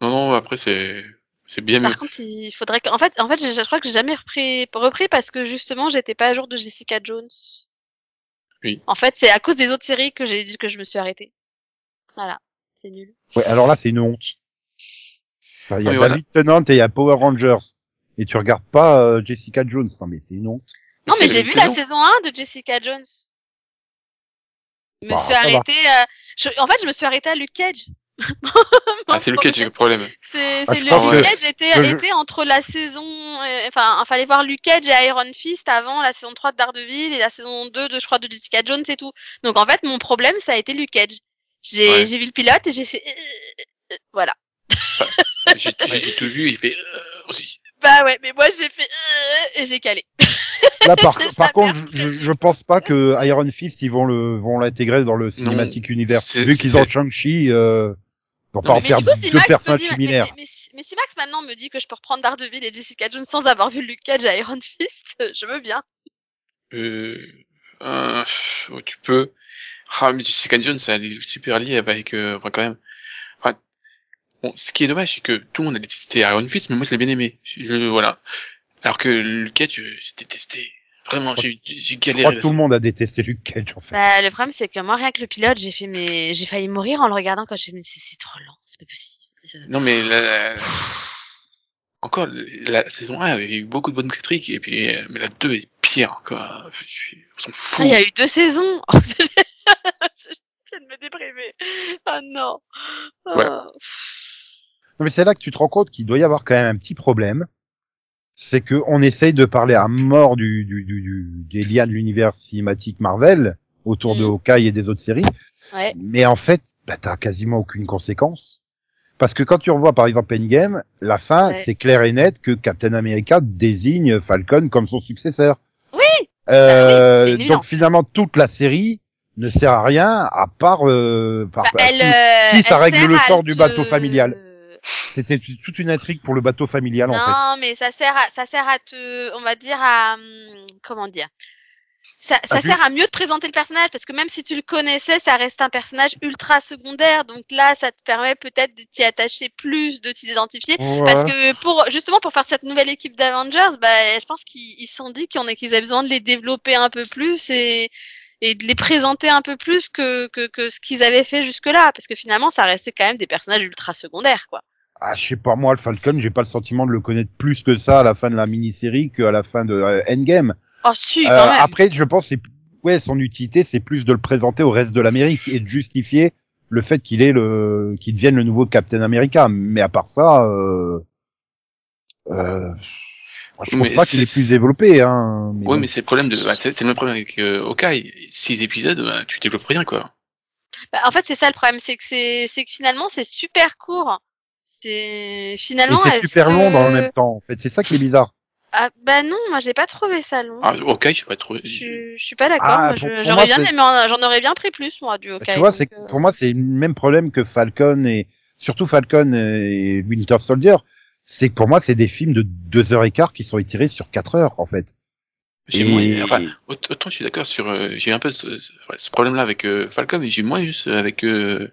non, non, après c'est c'est bien mieux. Par contre, il faudrait que, en fait, en fait, je, je crois que j'ai jamais repris, repris parce que justement, j'étais pas à jour de Jessica Jones. Oui. En fait, c'est à cause des autres séries que j'ai dit que je me suis arrêtée. Voilà, c'est nul. Ouais, alors là, c'est une honte. Enfin, Il y a Oui, voilà. David Tennant et il y a Power Rangers. Et tu regardes pas euh, Jessica Jones. Non, mais c'est une honte. Non, mais j'ai vu la saison. saison 1 de Jessica Jones. Je me Bah, suis arrêtée. euh, je- en fait, je me suis arrêtée à Luke Cage. Ah, c'est lequel j'ai le problème? C'est Ah, le que- Cage était, était entre la saison, euh, enfin, il fallait voir Luke Cage et Iron Fist avant la saison 3 de Daredevil et la saison 2 de, je crois, de Jessica Jones et tout. Donc, en fait, mon problème, ça a été Luke Cage. J'ai, Ouais. j'ai vu le pilote et j'ai fait, euh, euh, voilà. J'ai <laughs> j'ai tout vu, il fait euh, aussi. Bah ouais, mais moi, j'ai fait, euh, et j'ai calé. Là, <laughs> par, contre, jamais je, je pense pas que Iron Fist, ils vont le, vont l'intégrer dans le cinématique univers. c'est- Vu qu'ils ont. Shang-Chi, euh, pas en mais faire du coup, si deux Max me personnages dit, mais, similaires. mais- mais si- mais si Max maintenant me dit que je peux reprendre Daredevil et Jessica Jones sans avoir vu Luke Cage et Iron Fist, <laughs> je veux bien. Euh, euh, oh, tu peux. Ah, mais Jessica Jones, elle est super liée avec, euh, enfin, quand même. Enfin, bon, ce qui est dommage, c'est que tout le monde a détesté Iron Fist, mais moi, je l'ai bien aimé. Je- je- voilà. Alors que le Cage, euh, j'ai détesté. Vraiment, j'ai, Je crois galéré. que tout le monde a détesté Luke Cage, en fait. Bah, le problème, c'est que moi, rien que le pilote, j'ai fait, mais j'ai failli mourir en le regardant quand j'ai fait, mais c'est trop lent, c'est pas possible. Non, mais la, la- encore, la saison 1 avait eu beaucoup de bonnes critiques, et puis, mais la 2 est pire, quoi. Je suis- On s'en fout. Ah, il y a eu deux saisons. <laughs> je viens <laughs> de me déprimer. Ah non. Ouais. Non, mais c'est là que tu te rends compte qu'il doit y avoir quand même un petit problème. C'est que on essaye de parler à mort du, du, du, du- des liens de l'univers cinématique Marvel autour de Mm. Hawkeye et des autres séries. Ouais. Mais en fait, bah, t'as quasiment aucune conséquence. Parce que quand tu revois par exemple Endgame, la fin, Ouais. c'est clair et net que Captain America désigne Falcon comme son successeur. Oui. Euh, Bah oui, évident. donc finalement, toute la série ne sert à rien à part, euh, par- Bah, elle, si- euh, si ça règle le sort du te- bateau familial. C'était toute une intrigue pour le bateau familial en fait. Non, mais ça sert à, ça sert à te, on va dire à, hum, comment dire? Ça, sert à mieux te présenter le personnage parce que même si tu le connaissais, ça reste un personnage ultra secondaire. Donc là, ça te permet peut-être de t'y attacher plus, de t'identifier. Parce que pour justement pour faire cette nouvelle équipe d'Avengers, bah, je pense qu'ils ils se sont dit qu'ils avaient besoin de les développer un peu plus et et de les présenter un peu plus que que, que ce qu'ils avaient fait jusque là, parce que finalement ça restait quand même des personnages ultra secondaires quoi. Ah, je sais pas moi, le Falcon, j'ai pas le sentiment de le connaître plus que ça à la fin de la mini-série qu'à la fin de euh, Endgame. Oh si Euh, quand même. après, je pense, c'est ouais, son utilité, c'est plus de le présenter au reste de l'Amérique et de justifier le fait qu'il est le, qu'il devienne le nouveau Captain America. Mais à part ça, euh, euh, je pense Mais pas qu'il est plus développé. Hein, mais Ouais, bon. mais c'est le problème de, bah, c'est c'est le même problème avec euh, Hawkeye. Six épisodes, bah, tu développes rien, quoi. Bah, en fait, c'est ça le problème, c'est que c'est, c'est que finalement, c'est super court. C'est Et finalement. c'est super que- long dans le même temps. En fait, c'est ça qui est bizarre. Ah bah non, moi j'ai pas trouvé ça long. Ah, je sais pas trop. je, suis- je suis pas d'accord. Ah, j'aurais moi, bien aimé, en- j'en aurais bien pris plus moi du Hawkeye. tu vois, c'est euh, pour moi, c'est le même problème que Falcon et surtout Falcon et Winter Soldier, c'est que pour moi, c'est des films de deux heures et quart qui sont étirés sur quatre heures, en fait. J'ai Et- moins, enfin, aut- autant je suis d'accord sur, euh, j'ai un peu ce, ce, problème-là avec euh, Falcon, mais j'ai moins juste avec euh,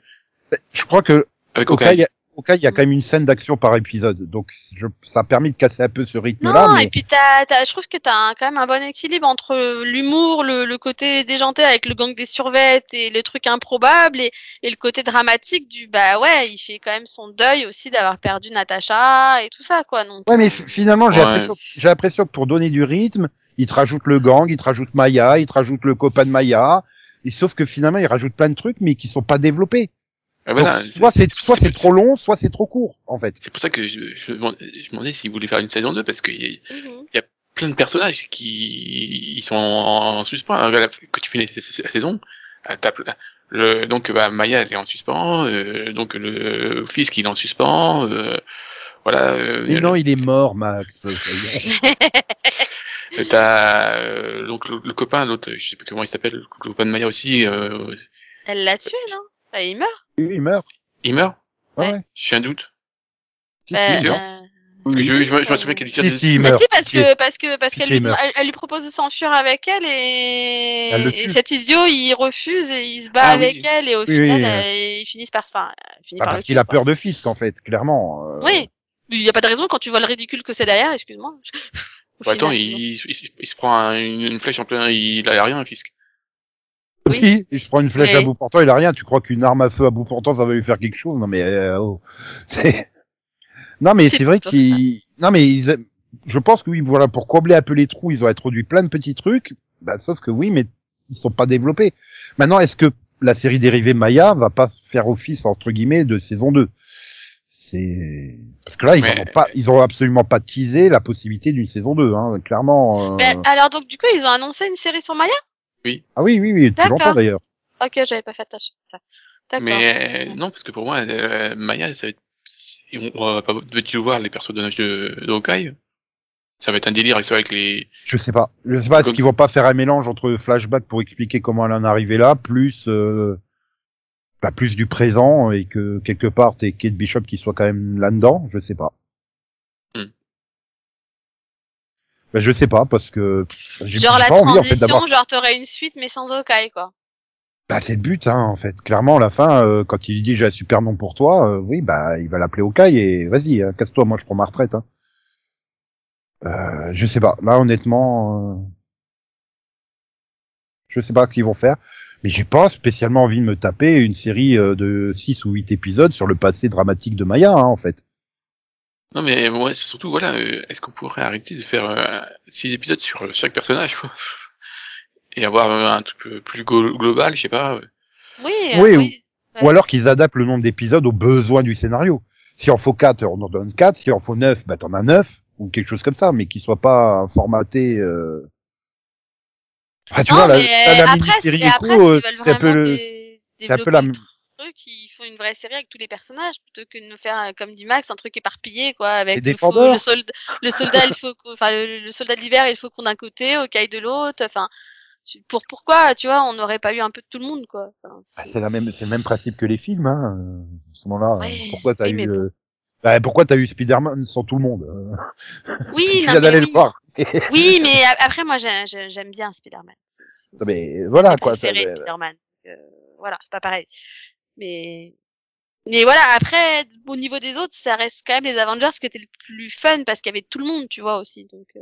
Je crois que avec au cas, il Hawkeye. y a, au cas, il y a quand même une scène d'action par épisode, donc je, ça a permis de casser un peu ce rythme-là. Non, mais... et puis t'as, t'as, je trouve que t'as un- quand même un bon équilibre entre l'humour, le, le côté déjanté avec le gang des survettes et le truc improbable et, et le côté dramatique du bah ouais, il fait quand même son deuil aussi d'avoir perdu Natacha et tout ça quoi. Donc Ouais, mais f- finalement, j'ai Ouais. l'impression, j'ai l'impression que pour donner du rythme, il te rajoute le gang, il te rajoute Maya, il te rajoute le copain de Maya. Et sauf que finalement, il rajoute plein de trucs, mais qui sont pas développés. Ah, Donc, voilà, soit c'est, soit c'est c'est- trop long, soit c'est trop court, en fait. C'est pour ça que je, je, me demandais- je me demandais s'ils voulaient faire une saison 2 parce qu'il y a Mhm. plein de personnages qui ils sont en, en suspens. Regarde, Quand tu finis la, saison, euh, t'as plein- le, donc bah, Maya elle est en suspens, euh, donc le fils qui est en suspens, euh, voilà. euh, Mais non, il est mort, Max. Y. <laughs> <laughs> T'as euh, donc le, le copain, l'autre, je sais plus comment il s'appelle, le copain de Maya aussi, euh, Elle l'a tué non? Il meurt. Il meurt. il meurt? Ouais, Ouais. J'ai un doute. Bah, sûr? euh, Parce que je, je, me- je me souviens qu'elle lui tire si, des- si, il Bah meurt. si parce que parce que parce qu'elle si, lui, il meurt. elle, elle lui propose de s'enfuir avec elle et, Elle et cet idiot il refuse et il se bat Ah avec oui. elle et au Oui, final oui, euh, ils finissent par se enfin, finissent Ah, par parce qu'il a peur de Fisk, en fait, clairement. euh. Oui. Il n'y a pas de raison quand tu vois le ridicule que c'est derrière, excuse-moi. <laughs> Bah, attends, final, il, non. il, il- il se prend un- une, une flèche en plein, il a rien, un fisc. Oui. Oui, il se prend une flèche à bout portant, il a rien. Tu crois qu'une arme à feu à bout portant, ça va lui faire quelque chose? Non mais euh, oh. <laughs> C'est- Non mais C'est vrai qu'ils. Non mais ils... je pense que oui, voilà, pour combler un peu les trous, ils ont introduit plein de petits trucs. Bah, sauf que oui, mais ils sont pas développés. Maintenant, est-ce que la série dérivée Maya va pas faire office entre guillemets de saison 2 C'est parce que là, ils Mais- en ont pas, ils ont absolument pas teasé la possibilité d'une saison 2, hein, clairement. euh. Mais alors donc du coup ils ont annoncé une série sur Maya? Ah oui, oui, oui, depuis longtemps d'ailleurs. Ok, j'avais pas fait attention à ça. D'accord. Mais euh, non, parce que pour moi, euh, Maya, ça va être... on, va pas devait-tu voir les personnages de, de Hawkeye Ça va être un délire, et c'est avec les... Je sais pas. Je sais pas. Est-ce Comme- qu'ils vont pas faire un mélange entre flashback pour expliquer comment elle en est arrivée là, plus euh, bah, plus du présent et que quelque part t'es Kate Bishop qui soit quand même là-dedans. Je sais pas. Hmm. Bah, je sais pas parce que j'ai genre la pas envie en fait transition, genre t'aurais une suite mais sans Hawkeye quoi. Bah, c'est le but hein en fait. Clairement à la fin euh, quand il dit j'ai un super nom pour toi, euh, oui bah il va l'appeler Hawkeye et vas-y hein, casse-toi moi je prends ma retraite. Hein. Euh, je sais pas. Là honnêtement. euh, Je sais pas ce qu'ils vont faire, mais j'ai pas spécialement envie de me taper une série euh, de 6 ou 8 épisodes sur le passé dramatique de Maya, hein, en fait. Non, mais ouais, c'est surtout, voilà, euh, est-ce qu'on pourrait arrêter de faire euh, six épisodes sur euh, chaque personnage, quoi? Et avoir euh, un truc euh, plus glo- global, je sais pas. Oui. Oui, euh, ou- oui. Ouais. Ou alors qu'ils adaptent le nombre d'épisodes aux besoins du scénario. Si en faut 4, on en donne 4, si en faut 9, bah t'en as 9, ou quelque chose comme ça, mais qui soit pas formaté... Euh... Ah, tu non, vois, la, mais la, la après, mini-série c'est- après, euh, c'est un peu vraiment le... dé- c'est un peu la- truc, ils font une vraie série avec tous les personnages plutôt que de nous faire, euh, comme dit Max, un truc éparpillé, quoi, avec le, soldat, le soldat, il faut, enfin, le, le soldat de l'hiver, il faut qu'on d'un côté, au caille de l'autre, enfin, pour pourquoi, tu vois, on n'aurait pas eu un peu de tout le monde, quoi. Enfin, Bah, c'est- la même, c'est le même principe que les films, hein. euh, À ce moment-là, Ouais, euh, pourquoi t'as oui, eu, euh, bah, pourquoi t'as eu Spider-Man sans tout le monde euh, oui, <laughs> non, mais oui. le voir. Oui, mais après, moi, j'ai- j'ai- j'aime bien Spider-Man. Mais voilà quoi. préféré Spider-Man. Euh, voilà, c'est pas pareil. Mais mais voilà, après au niveau des autres, ça reste quand même les Avengers qui étaient le plus fun parce qu'il y avait tout le monde, tu vois aussi. Donc euh,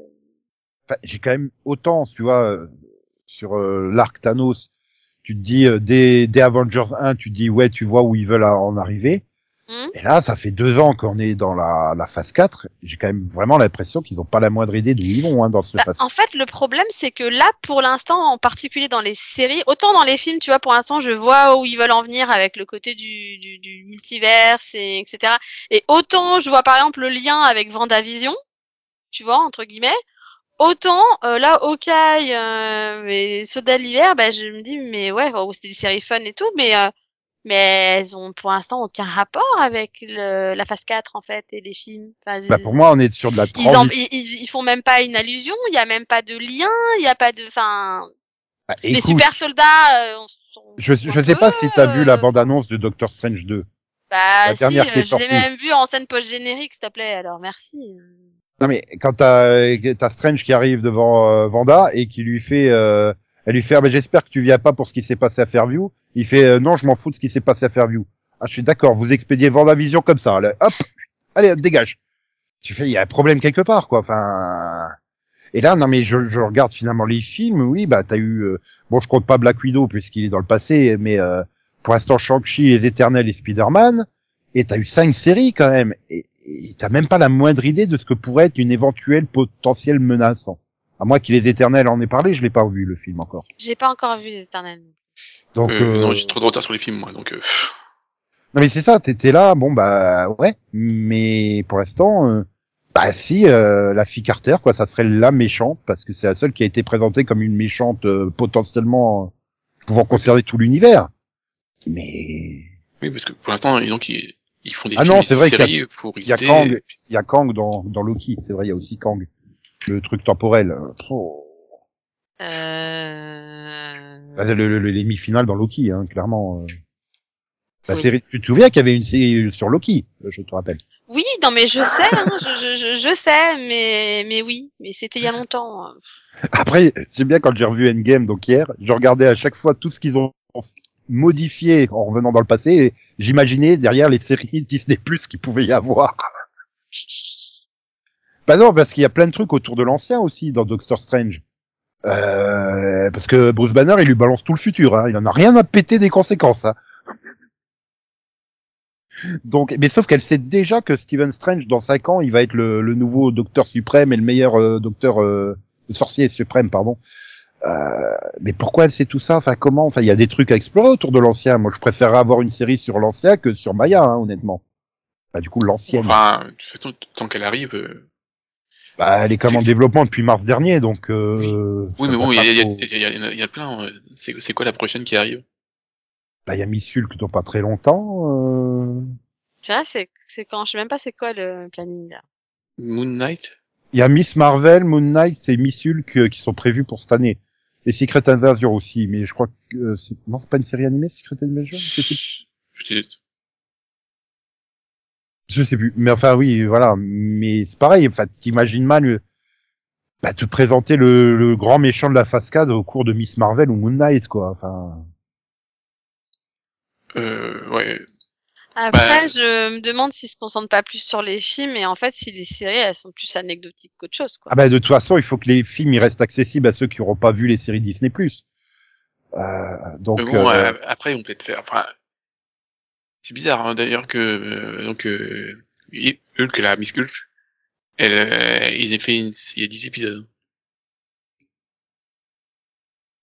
j'ai quand même autant, tu vois, euh, sur euh, l'arc Thanos, tu te dis euh, dès, dès Avengers 1, tu te dis ouais, tu vois où ils veulent en arriver. Hmm. Et là, ça fait deux ans qu'on est dans la, la phase 4. J'ai quand même vraiment l'impression qu'ils ont pas la moindre idée d'où ils vont hein, dans ce bah, phase. en fait, le problème c'est que là, pour l'instant, en particulier dans les séries, autant dans les films, tu vois, pour l'instant, je vois où ils veulent en venir avec le côté du, du, du multiverse et etc. Et autant je vois par exemple le lien avec Vendavision, tu vois, entre guillemets. Autant euh, là, Hawkeye euh, et Soda l'hiver, bah, je me dis mais ouais, bon, c'était des séries fun et tout, mais euh, mais elles ont pour l'instant aucun rapport avec le, la phase 4 en fait et les films. Enfin, Bah, pour moi, on est sur de la ils, en, ils, ils- font même pas une allusion, il y a même pas de lien, il y a pas de, enfin, Bah, les super soldats. euh, on s'en je, je sais peu, pas si t'as vu la euh, bande-annonce de Doctor Strange 2. Bah La si, euh, je l'ai même vu en scène post-générique, s'il te plaît, alors merci. Non mais quand t'as t'as Strange qui arrive devant euh, Vanda et qui lui fait, euh, elle lui fait, ah, ben, j'espère que tu viens pas pour ce qui s'est passé à Fairview. Il fait, euh, non, je m'en fous de ce qui s'est passé à Fairview. Ah, je suis d'accord, vous expédiez Vision comme ça. Allez, hop, allez, dégage. Tu fais, il y a un problème quelque part, quoi. Enfin. Et là, non mais je, je regarde finalement les films. Oui, bah t'as eu, euh, bon, je compte pas Black Widow puisqu'il est dans le passé, mais euh, pour l'instant Shang-Chi, les Éternels et Spider-Man. Et t'as eu cinq séries quand même. Et t'as même pas la moindre idée de ce que pourrait être une éventuelle potentielle menace. À moins qu'il les éternels en ait parlé, je l'ai pas vu le film encore. J'ai pas encore vu les éternels. Donc Euh, euh, Non, j'ai trop de retard sur les films, moi, donc... euh, non mais c'est ça, t'étais là, bon bah ouais, mais pour l'instant, euh, bah si euh, la fille Carter quoi, ça serait la méchante parce que c'est la seule qui a été présentée comme une méchante euh, potentiellement euh, pouvant concerner tout l'univers. Mais Oui, parce que pour l'instant, donc, ils, ils font des Ah films non, c'est vrai qu'il y a- séries pour il y a. Kang, il y a Kang dans dans Loki, c'est vrai, il y a aussi Kang, le truc temporel. Oh. Euh... Bah, le, le, le- l'ennemi final dans Loki, hein, clairement. euh. La Oui. série, tu te souviens qu'il y avait une série sur Loki, euh, je te rappelle. Oui, non mais je sais, hein, je, je, je, je sais, mais mais oui, mais c'était il y a longtemps. hein. Après, c'est bien quand j'ai revu Endgame, donc hier, je regardais à chaque fois tout ce qu'ils ont modifié en revenant dans le passé, et j'imaginais derrière les séries <laughs> Disney Plus qu'il pouvait y avoir. Bah non, parce qu'il y a plein de trucs autour de l'ancien aussi dans Doctor Strange. Euh, parce que Bruce Banner, il lui balance tout le futur, hein. il en a rien à péter des conséquences. Hein. Donc, mais sauf qu'elle sait déjà que Stephen Strange, dans 5 ans, il va être le, le nouveau Docteur suprême et le meilleur euh, Docteur euh, sorcier suprême, pardon. Euh, mais pourquoi elle sait tout ça? Enfin, comment? Enfin, il y a des trucs à explorer autour de l'ancien. Moi, je préférerais avoir une série sur l'ancien que sur Maya, hein, honnêtement. Bah, du coup, l'ancienne. Enfin, de toute tant qu'elle arrive... bah, elle est comme en c'est- développement depuis mars dernier, donc. Euh, Oui, mais bon, il y, pas a- il y, a- trop- il y, a- il y, y a plein. euh, C'est c'est quoi la prochaine qui arrive? Bah, il y a Miss Hulk dans pas très longtemps. Euh... Tu vois, c'est c'est quand, je sais même pas c'est quoi le planning là. Moon Knight? Il y a Miss Marvel, Moon Knight et Miss Hulk qui sont prévus pour cette année. Et Secret Invasion aussi, mais je crois que euh, c'est... non, c'est pas une série animée, Secret Invasion? Peut-être. Je sais plus. Mais enfin, oui, voilà. Mais c'est pareil. Enfin, t'imagines mal, euh, bah, te présenter le, le grand méchant de la fascade au cours de Miss Marvel ou Moon Knight, quoi. Enfin, Euh, ouais. Après, Bah, je me demande s'ils se concentrent pas plus sur les films et en fait si les séries elles sont plus anecdotiques qu'autre chose quoi. ah bah, de toute façon, il faut que les films ils restent accessibles à ceux qui n'auront pas vu les séries Disney+. Euh, donc, Mais bon, euh, euh, après, on peut te faire. Enfin, c'est bizarre hein, d'ailleurs que euh, donc euh, Hulk, la Miss Hulk, elle, euh, ils aient fait une... il y a 10 épisodes.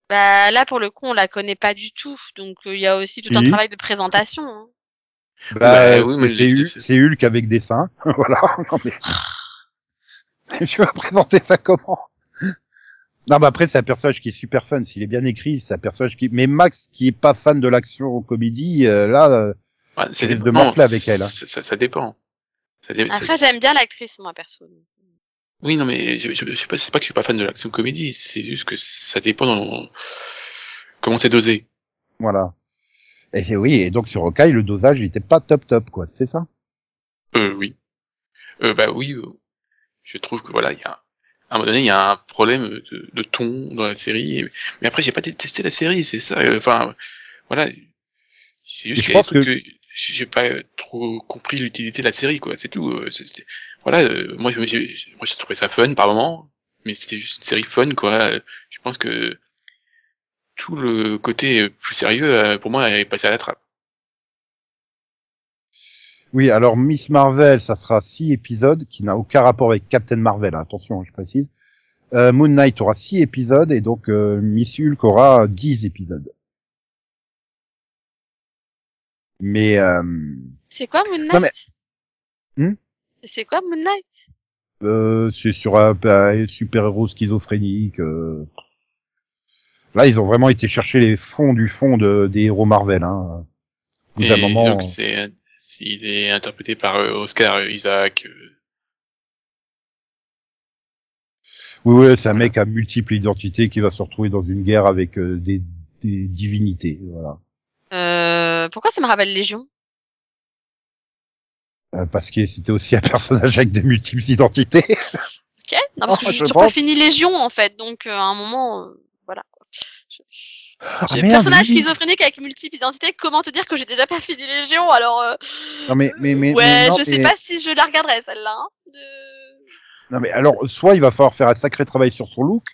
Bah là pour le coup on la connaît pas du tout, donc euh, il y a aussi tout un Si. travail de présentation. hein. bah, bah, oui, c'est- mais c'est Hulk, c'est Hulk avec des seins. <laughs> voilà. Non, mais... <laughs> tu vas présenter ça comment? Non, mais après, c'est un personnage qui est super fun. S'il est bien écrit, c'est un personnage qui... Mais Max, qui est pas fan de l'action ou comédie, euh, là... euh, Ouais, ça de morfler avec elle, hein. Ça, ça, ça dépend. Ça dé- Après ça- j'aime bien l'actrice moi perso. Oui, non, mais je, je, je sais pas, c'est pas que je suis pas fan de l'action comédie, c'est juste que ça dépend dans comment c'est dosé. Voilà. Et c'est oui, et donc sur Hawkeye, le dosage, il était pas top top, quoi. C'est ça? Euh, oui. Euh, bah oui, euh, je trouve que voilà, il y a, à un moment donné, il y a un problème de, de ton dans la série. mais après, j'ai pas testé la série, c'est ça. euh, Enfin, voilà. C'est juste qu'il y a des pense trucs que j'ai pas trop compris l'utilité de la série, quoi. C'est tout. euh, voilà. euh, moi, j'ai, trouvé ça fun par moment, mais c'était juste une série fun, quoi. Euh, Je pense que tout le côté plus sérieux, euh, pour moi, est passé à la trappe. Oui, alors Miss Marvel, ça sera six épisodes, qui n'a aucun rapport avec Captain Marvel, hein, attention, je précise. Euh, Moon Knight aura six épisodes, et donc euh, Miss Hulk aura dix épisodes. Mais... Euh, C'est quoi Moon Knight Non, mais- Hmm C'est quoi Moon Knight? Euh, c'est sur un, un super-héros schizophrénique. euh. Là, ils ont vraiment été chercher les fonds du fond de, des héros Marvel. Hein. Au bout Et d'un moment, donc, c'est, il est interprété par euh, Oscar Isaac. euh, oui, ouais, c'est un mec à multiples identités qui va se retrouver dans une guerre avec euh, des, des divinités. Voilà. Pourquoi ça me rappelle Légion Euh, parce que c'était aussi un <laughs> personnage avec des multiples identités. Ok. Non, parce que Oh, j'ai je toujours pas fini Légion en fait, donc euh, à un moment, euh, voilà. Je- Ah, personnage oui. schizophrénique avec multiples identités. Comment te dire que j'ai déjà pas fini Légion Alors, euh, Non mais mais mais ouais, mais non, je sais mais- pas si je la regarderai celle-là. hein, de- Non mais alors soit il va falloir faire un sacré travail sur son look,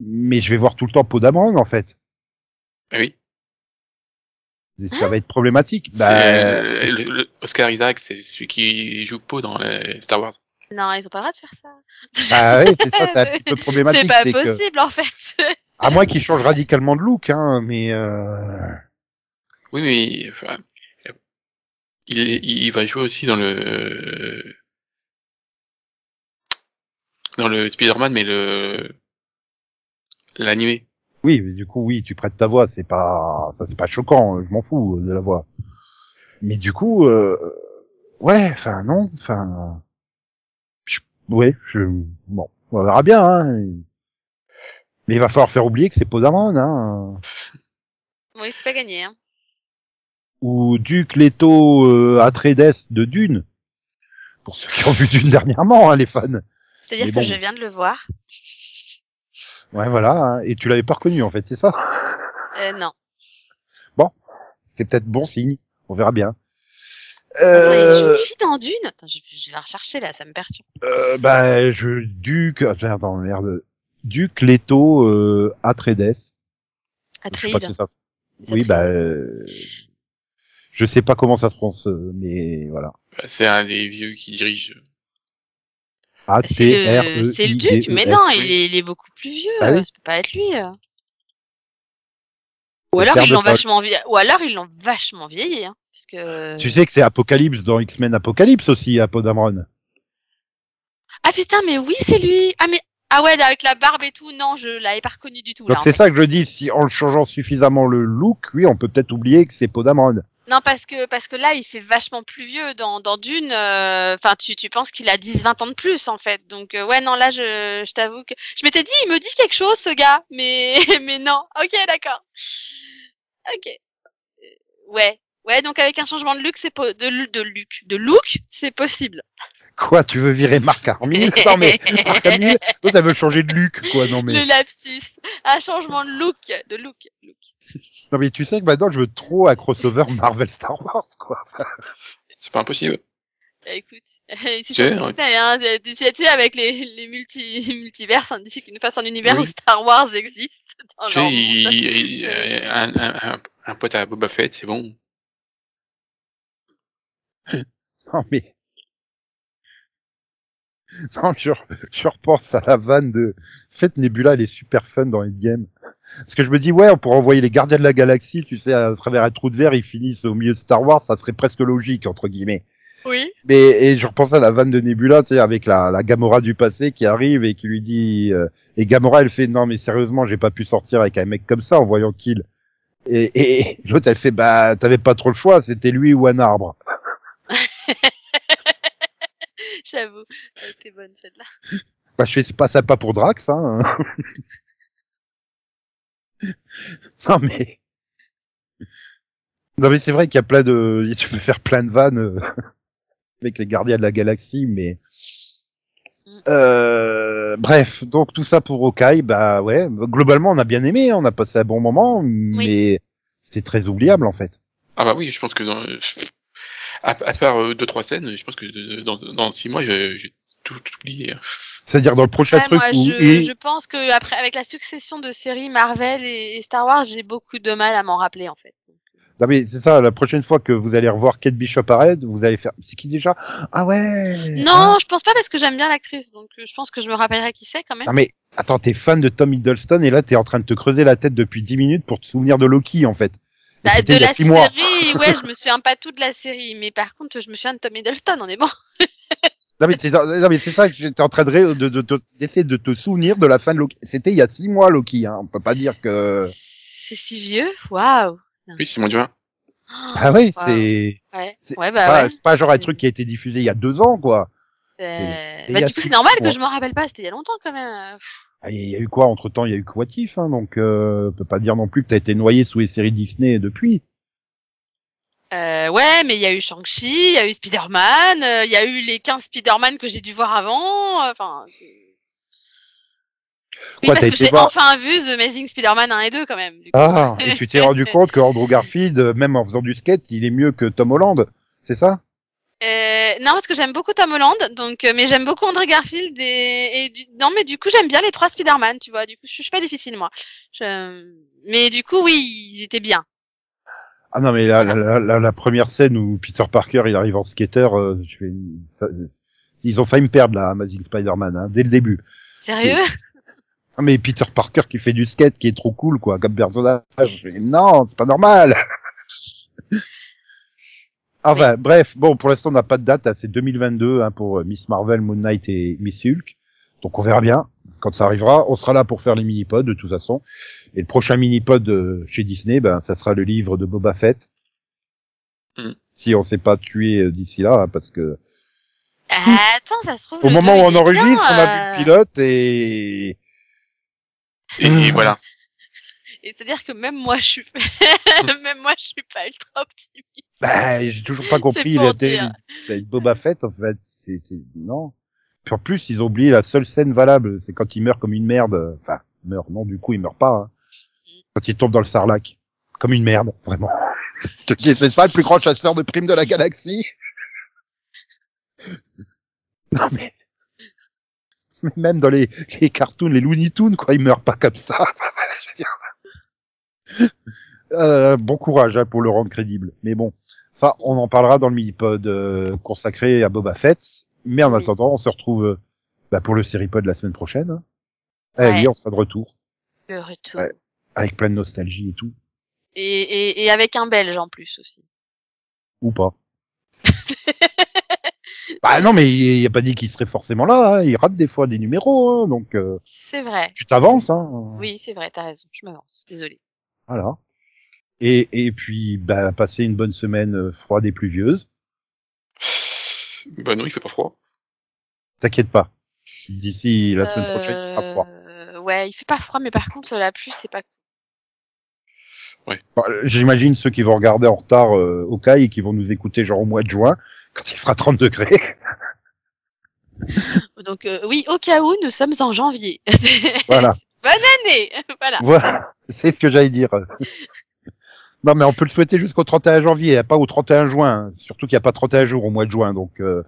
mais je vais voir tout le temps Podamon en fait. Oui. Ça va être problématique. Bah, euh, le- le Oscar Isaac, c'est celui qui joue Poe dans les Star Wars. Non, ils ont pas le droit de faire ça. bah oui, c'est ça, c'est un <laughs> petit peu problématique. C'est pas que- possible en fait. À moins qu'il change radicalement de look, hein, mais euh... Oui, mais enfin, il, il va jouer aussi dans le dans le Spider-Man, mais le l'animé. Oui, mais du coup, oui, tu prêtes ta voix, c'est pas, ça c'est pas choquant, je m'en fous de la voix. Mais du coup, euh... ouais, enfin non, enfin, je... ouais, je, bon, on verra bien. Hein. Mais il va falloir faire oublier que c'est Podamon, hein. <laughs> Oui, c'est pas gagné. Hein. ou Duc Leto euh, Atreides de Dune. Pour ceux qui ont vu Dune dernièrement, hein, les fans. C'est-à-dire que je viens de le voir. Ouais, voilà. hein. Et tu l'avais pas reconnu, en fait, c'est ça? Euh, non. C'est peut-être bon signe. On verra bien. Attends, Euh, il joue qui dans Dune Attends, je, je vais rechercher là, ça me perturbe. euh, bah, je Duc. Attends, attends, merde. Duc Leto euh, Atreides. Je sais pas Atreide. si ça. C'est Oui, bah, euh, je sais pas comment ça se prononce, euh, mais voilà. C'est un des vieux qui dirige. A Bah, T C'est R le, E c'est le duc, E mais non, il est, il est beaucoup plus vieux. Ah euh, Ça peut pas être lui. euh. Ou alors ils l'ont vachement vieilli. Ou alors ils l'ont vachement vieilli, hein, parce que. Tu sais que c'est Apocalypse dans X-Men Apocalypse aussi, à Podamron. Ah putain, mais oui, c'est lui. Ah mais ah ouais, avec la barbe et tout, non, je l'avais pas reconnu du tout. Là, Donc c'est ça que je dis, si en changeant suffisamment le look, oui, on peut peut-être oublier que c'est Podamron. Non, parce que parce que là, il fait vachement plus vieux dans dans Dune. euh, Enfin, tu tu penses qu'il a 10-20 ans de plus en fait. Donc euh, ouais, non, là, je je t'avoue que je m'étais dit, il me dit quelque chose, ce gars, mais <laughs> mais non. Ok, d'accord. Ok. Euh, Ouais. Ouais, donc avec un changement de look, c'est po- de de look, de look, c'est possible. Quoi, tu veux virer Marc Hamill Non mais Marc Hamill, toi, ça veut changer de look, quoi. Non mais Le lapsus, un changement de look, de look, look. Non mais tu sais que maintenant je veux trop un crossover Marvel Star Wars, quoi. C'est pas impossible. Bah, écoute, <laughs> si Tu c'est sais, Disney, hein, sais, avec les, les multi, <laughs> multivers, hein, d'ici qu'ils nous fassent un univers Oui. où Star Wars existe. <laughs> Dans tu leur sais, il, monde. il- il- euh, un, un, un, un pote à Boba Fett, c'est bon. Non mais <laughs> non, je, je repense à la vanne de en fait Nebula, elle est super fun dans Endgame. Parce que je me dis ouais, on pourrait envoyer les Gardiens de la Galaxie, tu sais, à travers un trou de verre, ils finissent au milieu de Star Wars, ça serait presque logique entre guillemets. Oui. Mais et je repense à la vanne de Nebula, tu sais, avec la, la Gamora du passé qui arrive et qui lui dit euh, et Gamora elle fait non mais sérieusement j'ai pas pu sortir avec un mec comme ça en voyant Kill. Et, et, et l'autre elle fait bah t'avais pas trop le choix, c'était lui ou un arbre. <laughs> <laughs> J'avoue, elle était bonne celle-là. Bah je fais pas sympa pour Drax hein. <laughs> non mais non mais c'est vrai qu'il y a plein de tu peux faire plein de vannes euh, <laughs> avec les gardiens de la galaxie mais Mm. euh, bref donc tout ça pour Okai bah ouais globalement on a bien aimé on a passé un bon moment mais c'est très oubliable en fait Ah bah oui, je pense que dans, à, à part euh, deux trois scènes, je pense que de- dans, dans six mois, j'ai j'ai tout oublié. c'est-à-dire dans le prochain Ouais, truc moi, où je, je pense que après, avec la succession de séries Marvel et, et Star Wars, j'ai beaucoup de mal à m'en rappeler en fait. Non mais c'est ça, la prochaine fois que vous allez revoir Kate Bishop arrête, vous allez faire c'est qui déjà? Ah ouais. Non, je pense pas parce que j'aime bien l'actrice, donc euh, je pense que je me rappellerai qui c'est quand même. Non mais attends, t'es fan de Tom Hiddleston et là t'es en train de te creuser la tête depuis 10 minutes pour te souvenir de Loki en fait. Bah, de la six mois. série, ouais, je me souviens pas tout de la série, mais par contre, je me souviens de Tom Hiddleston, on est bon. <laughs> Non mais c'est non mais c'est ça que j'étais en train de ré- de- de- de- d'essayer de, te souvenir de la fin de Loki. C'était il y a 6 mois Loki hein. On peut pas dire que C'est si vieux, waouh. Oui, c'est mon dieu. Ah oui, c'est Ouais, ouais, c'est bah pas, ouais. c'est pas genre un truc qui a été diffusé il y a deux ans quoi. Euh, Bah, du coup, c'est normal que je me rappelle pas, c'était il y a longtemps quand même. euh. Ah, Il y a eu quoi entre temps? Il y a eu What If, hein, donc euh, on peut pas dire non plus que t'as été noyé sous les séries Disney depuis. Euh, ouais, mais il y a eu Shang-Chi, il y a eu Spider-Man, euh, il y a eu les 15 Spider-Man que j'ai dû voir avant. Enfin. oui, Quoi, parce t'as que été j'ai voir- enfin vu The Amazing Spider-Man 1 et 2 quand même. du coup. Ah, <laughs> et tu t'es rendu compte que Andrew Garfield, même en faisant du skate, il est mieux que Tom Holland, c'est ça? Euh, non, parce que j'aime beaucoup Tom Holland, donc euh, mais j'aime beaucoup Andrew Garfield et, et du... non, mais du coup j'aime bien les trois Spider-Man, tu vois. Du coup, je suis pas difficile moi. Je... Mais du coup, oui, ils étaient bien. Ah non, mais la, la, la, la- première scène où Peter Parker il arrive en skater, euh, je fais, ça- ils ont failli me perdre là, Amazing Spider-Man, hein, dès le début. Sérieux Ah, mais Peter Parker qui fait du skate, qui est trop cool quoi, comme personnage. Je fais, non, c'est pas normal. Enfin, bref, bon, pour l'instant on n'a pas de date, hein, c'est 2022 hein, pour euh, Miss Marvel, Moon Knight et Miss Hulk. Donc on verra bien quand ça arrivera. On sera là pour faire les mini-pods de toute façon. Et le prochain mini-pod euh, chez Disney, ben ça sera le livre de Boba Fett. Mm. Si on s'est pas tué euh, d'ici là, hein, parce que Attends, ça se trouve. au moment où on enregistre, bien, on a vu euh, le pilote et Et, et voilà. Et c'est-à-dire que même moi, je suis, <laughs> même moi, je suis pas ultra optimiste. bah, j'ai toujours pas <laughs> compris il était avec Boba Fett en fait. C'est non. Puis en plus ils ont oublié la seule scène valable, c'est quand il meurt comme une merde. Enfin, il meurt non, du coup il meurt pas. Hein. Quand il tombe dans le sarlac, comme une merde, vraiment. <laughs> C'est pas le plus grand chasseur de primes de la galaxie. Non mais mais même dans les, les cartoons, les Looney Tunes, quoi, il meurt pas comme ça. Je veux dire. <laughs> Euh, bon courage hein, pour le rendre crédible. Mais bon, ça, on en parlera dans le mini-pod euh, consacré à Boba Fett. Mais en Oui. attendant, on se retrouve euh, bah, pour le série-pod la semaine prochaine. hein. Eh Ouais. oui, on sera de retour, Le retour. Ouais. avec plein de nostalgie et tout. Et, et, et avec un Belge en plus aussi. Ou pas. <laughs> bah non, mais il il a pas dit qu'il serait forcément là. hein. Il rate des fois des numéros, hein, donc euh, C'est vrai. tu t'avances. Hein. Oui, c'est vrai, t'as raison. Je m'avance. Désolée. Voilà. Et, et puis, bah, passer une bonne semaine euh, froide et pluvieuse. Bah non, il fait pas froid. T'inquiète pas. D'ici la semaine prochaine, il sera froid. Euh, Ouais, il fait pas froid, mais par contre, la pluie, c'est pas Bon, euh, J'imagine ceux qui vont regarder en retard euh, au CAI et qui vont nous écouter genre au mois de juin, quand il fera 30 degrés. <laughs> Donc, euh, oui, au cas où, nous sommes en janvier. voilà. <laughs> Bonne année <laughs> Voilà. Voilà. C'est ce que j'allais dire. <laughs> non, mais on peut le souhaiter jusqu'au 31 janvier, hein, pas au 31 juin. Surtout qu'il n'y a pas 31 jours au mois de juin, donc euh,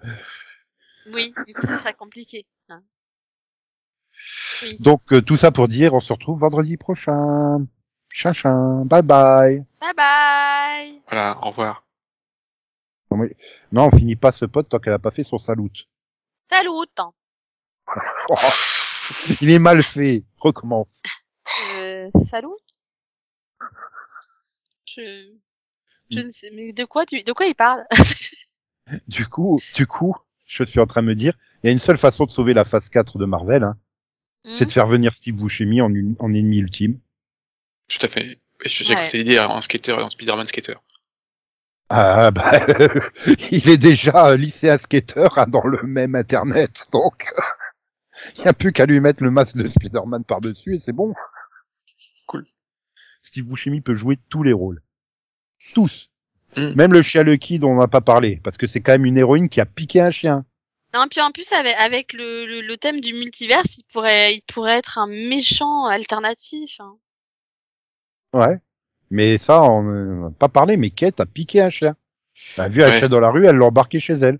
Oui, du coup, ça serait compliqué. hein. Oui. donc euh, tout ça pour dire, on se retrouve vendredi prochain. Chachin, bye bye. Bye bye Voilà, au revoir. Non, on finit pas ce pote tant qu'elle a pas fait son salut. Salut <laughs> Oh, <laughs> il est mal fait. Recommence. euh, Salut Je... Je ne sais, mais de quoi tu, de quoi il parle? <laughs> Du coup, du coup, je suis en train de me dire, il y a une seule façon de sauver la phase 4 de Marvel, hein, c'est de faire venir Steve Buscemi en, une- en ennemi ultime. Tout à fait. Et Je sais Ouais. que tu dire en skater et en Spider-Man skater. Ah bah, <laughs> il est déjà euh, lycéen skater hein, dans le même internet, donc <laughs> il n'y a plus qu'à lui mettre le masque de Spider-Man par-dessus et c'est bon. Cool. Steve Buscemi peut jouer tous les rôles. Tous. Mm. Même le chien Lucky dont on n'a pas parlé, parce que c'est quand même une héroïne qui a piqué un chien. Non, puis en plus avec, avec le, le, le thème du multiverse, il pourrait, il pourrait être un méchant alternatif. hein. Ouais. Mais ça, on n'a pas parlé, mais Kate a piqué un chien. Elle a vu un Ouais. chien dans la rue, elle l'a embarqué chez elle.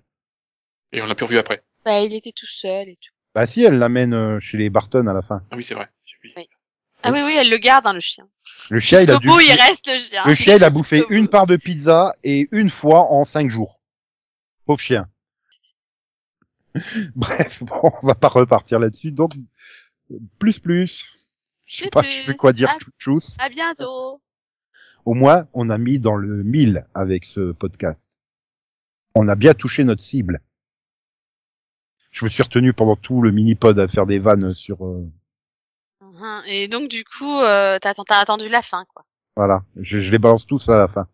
Et on l'a plus revu après. Bah, il était tout seul et tout. Bah si, elle l'amène euh, chez les Barton à la fin. Ah oui, c'est vrai. Oui. Ah oui, oui, elle le garde, hein, le chien. Le chien, il a dû... bout, il reste le chien. Le chien, il a <laughs> Jusqu'au bouffé bout. une part de pizza et une fois en cinq jours. Pauvre chien. <laughs> Bref, bon, on va pas repartir là-dessus. Donc, plus plus. Je sais Plus pas, je sais quoi dire. Tchous. À bientôt. Au moins, on a mis dans le mille avec ce podcast. On a bien touché notre cible. Je me suis retenu pendant tout le mini-pod à faire des vannes sur... euh, Mhm. Et donc, du coup, euh, t'as t'as attendu la fin, quoi. voilà, je, je les balance tous à la fin.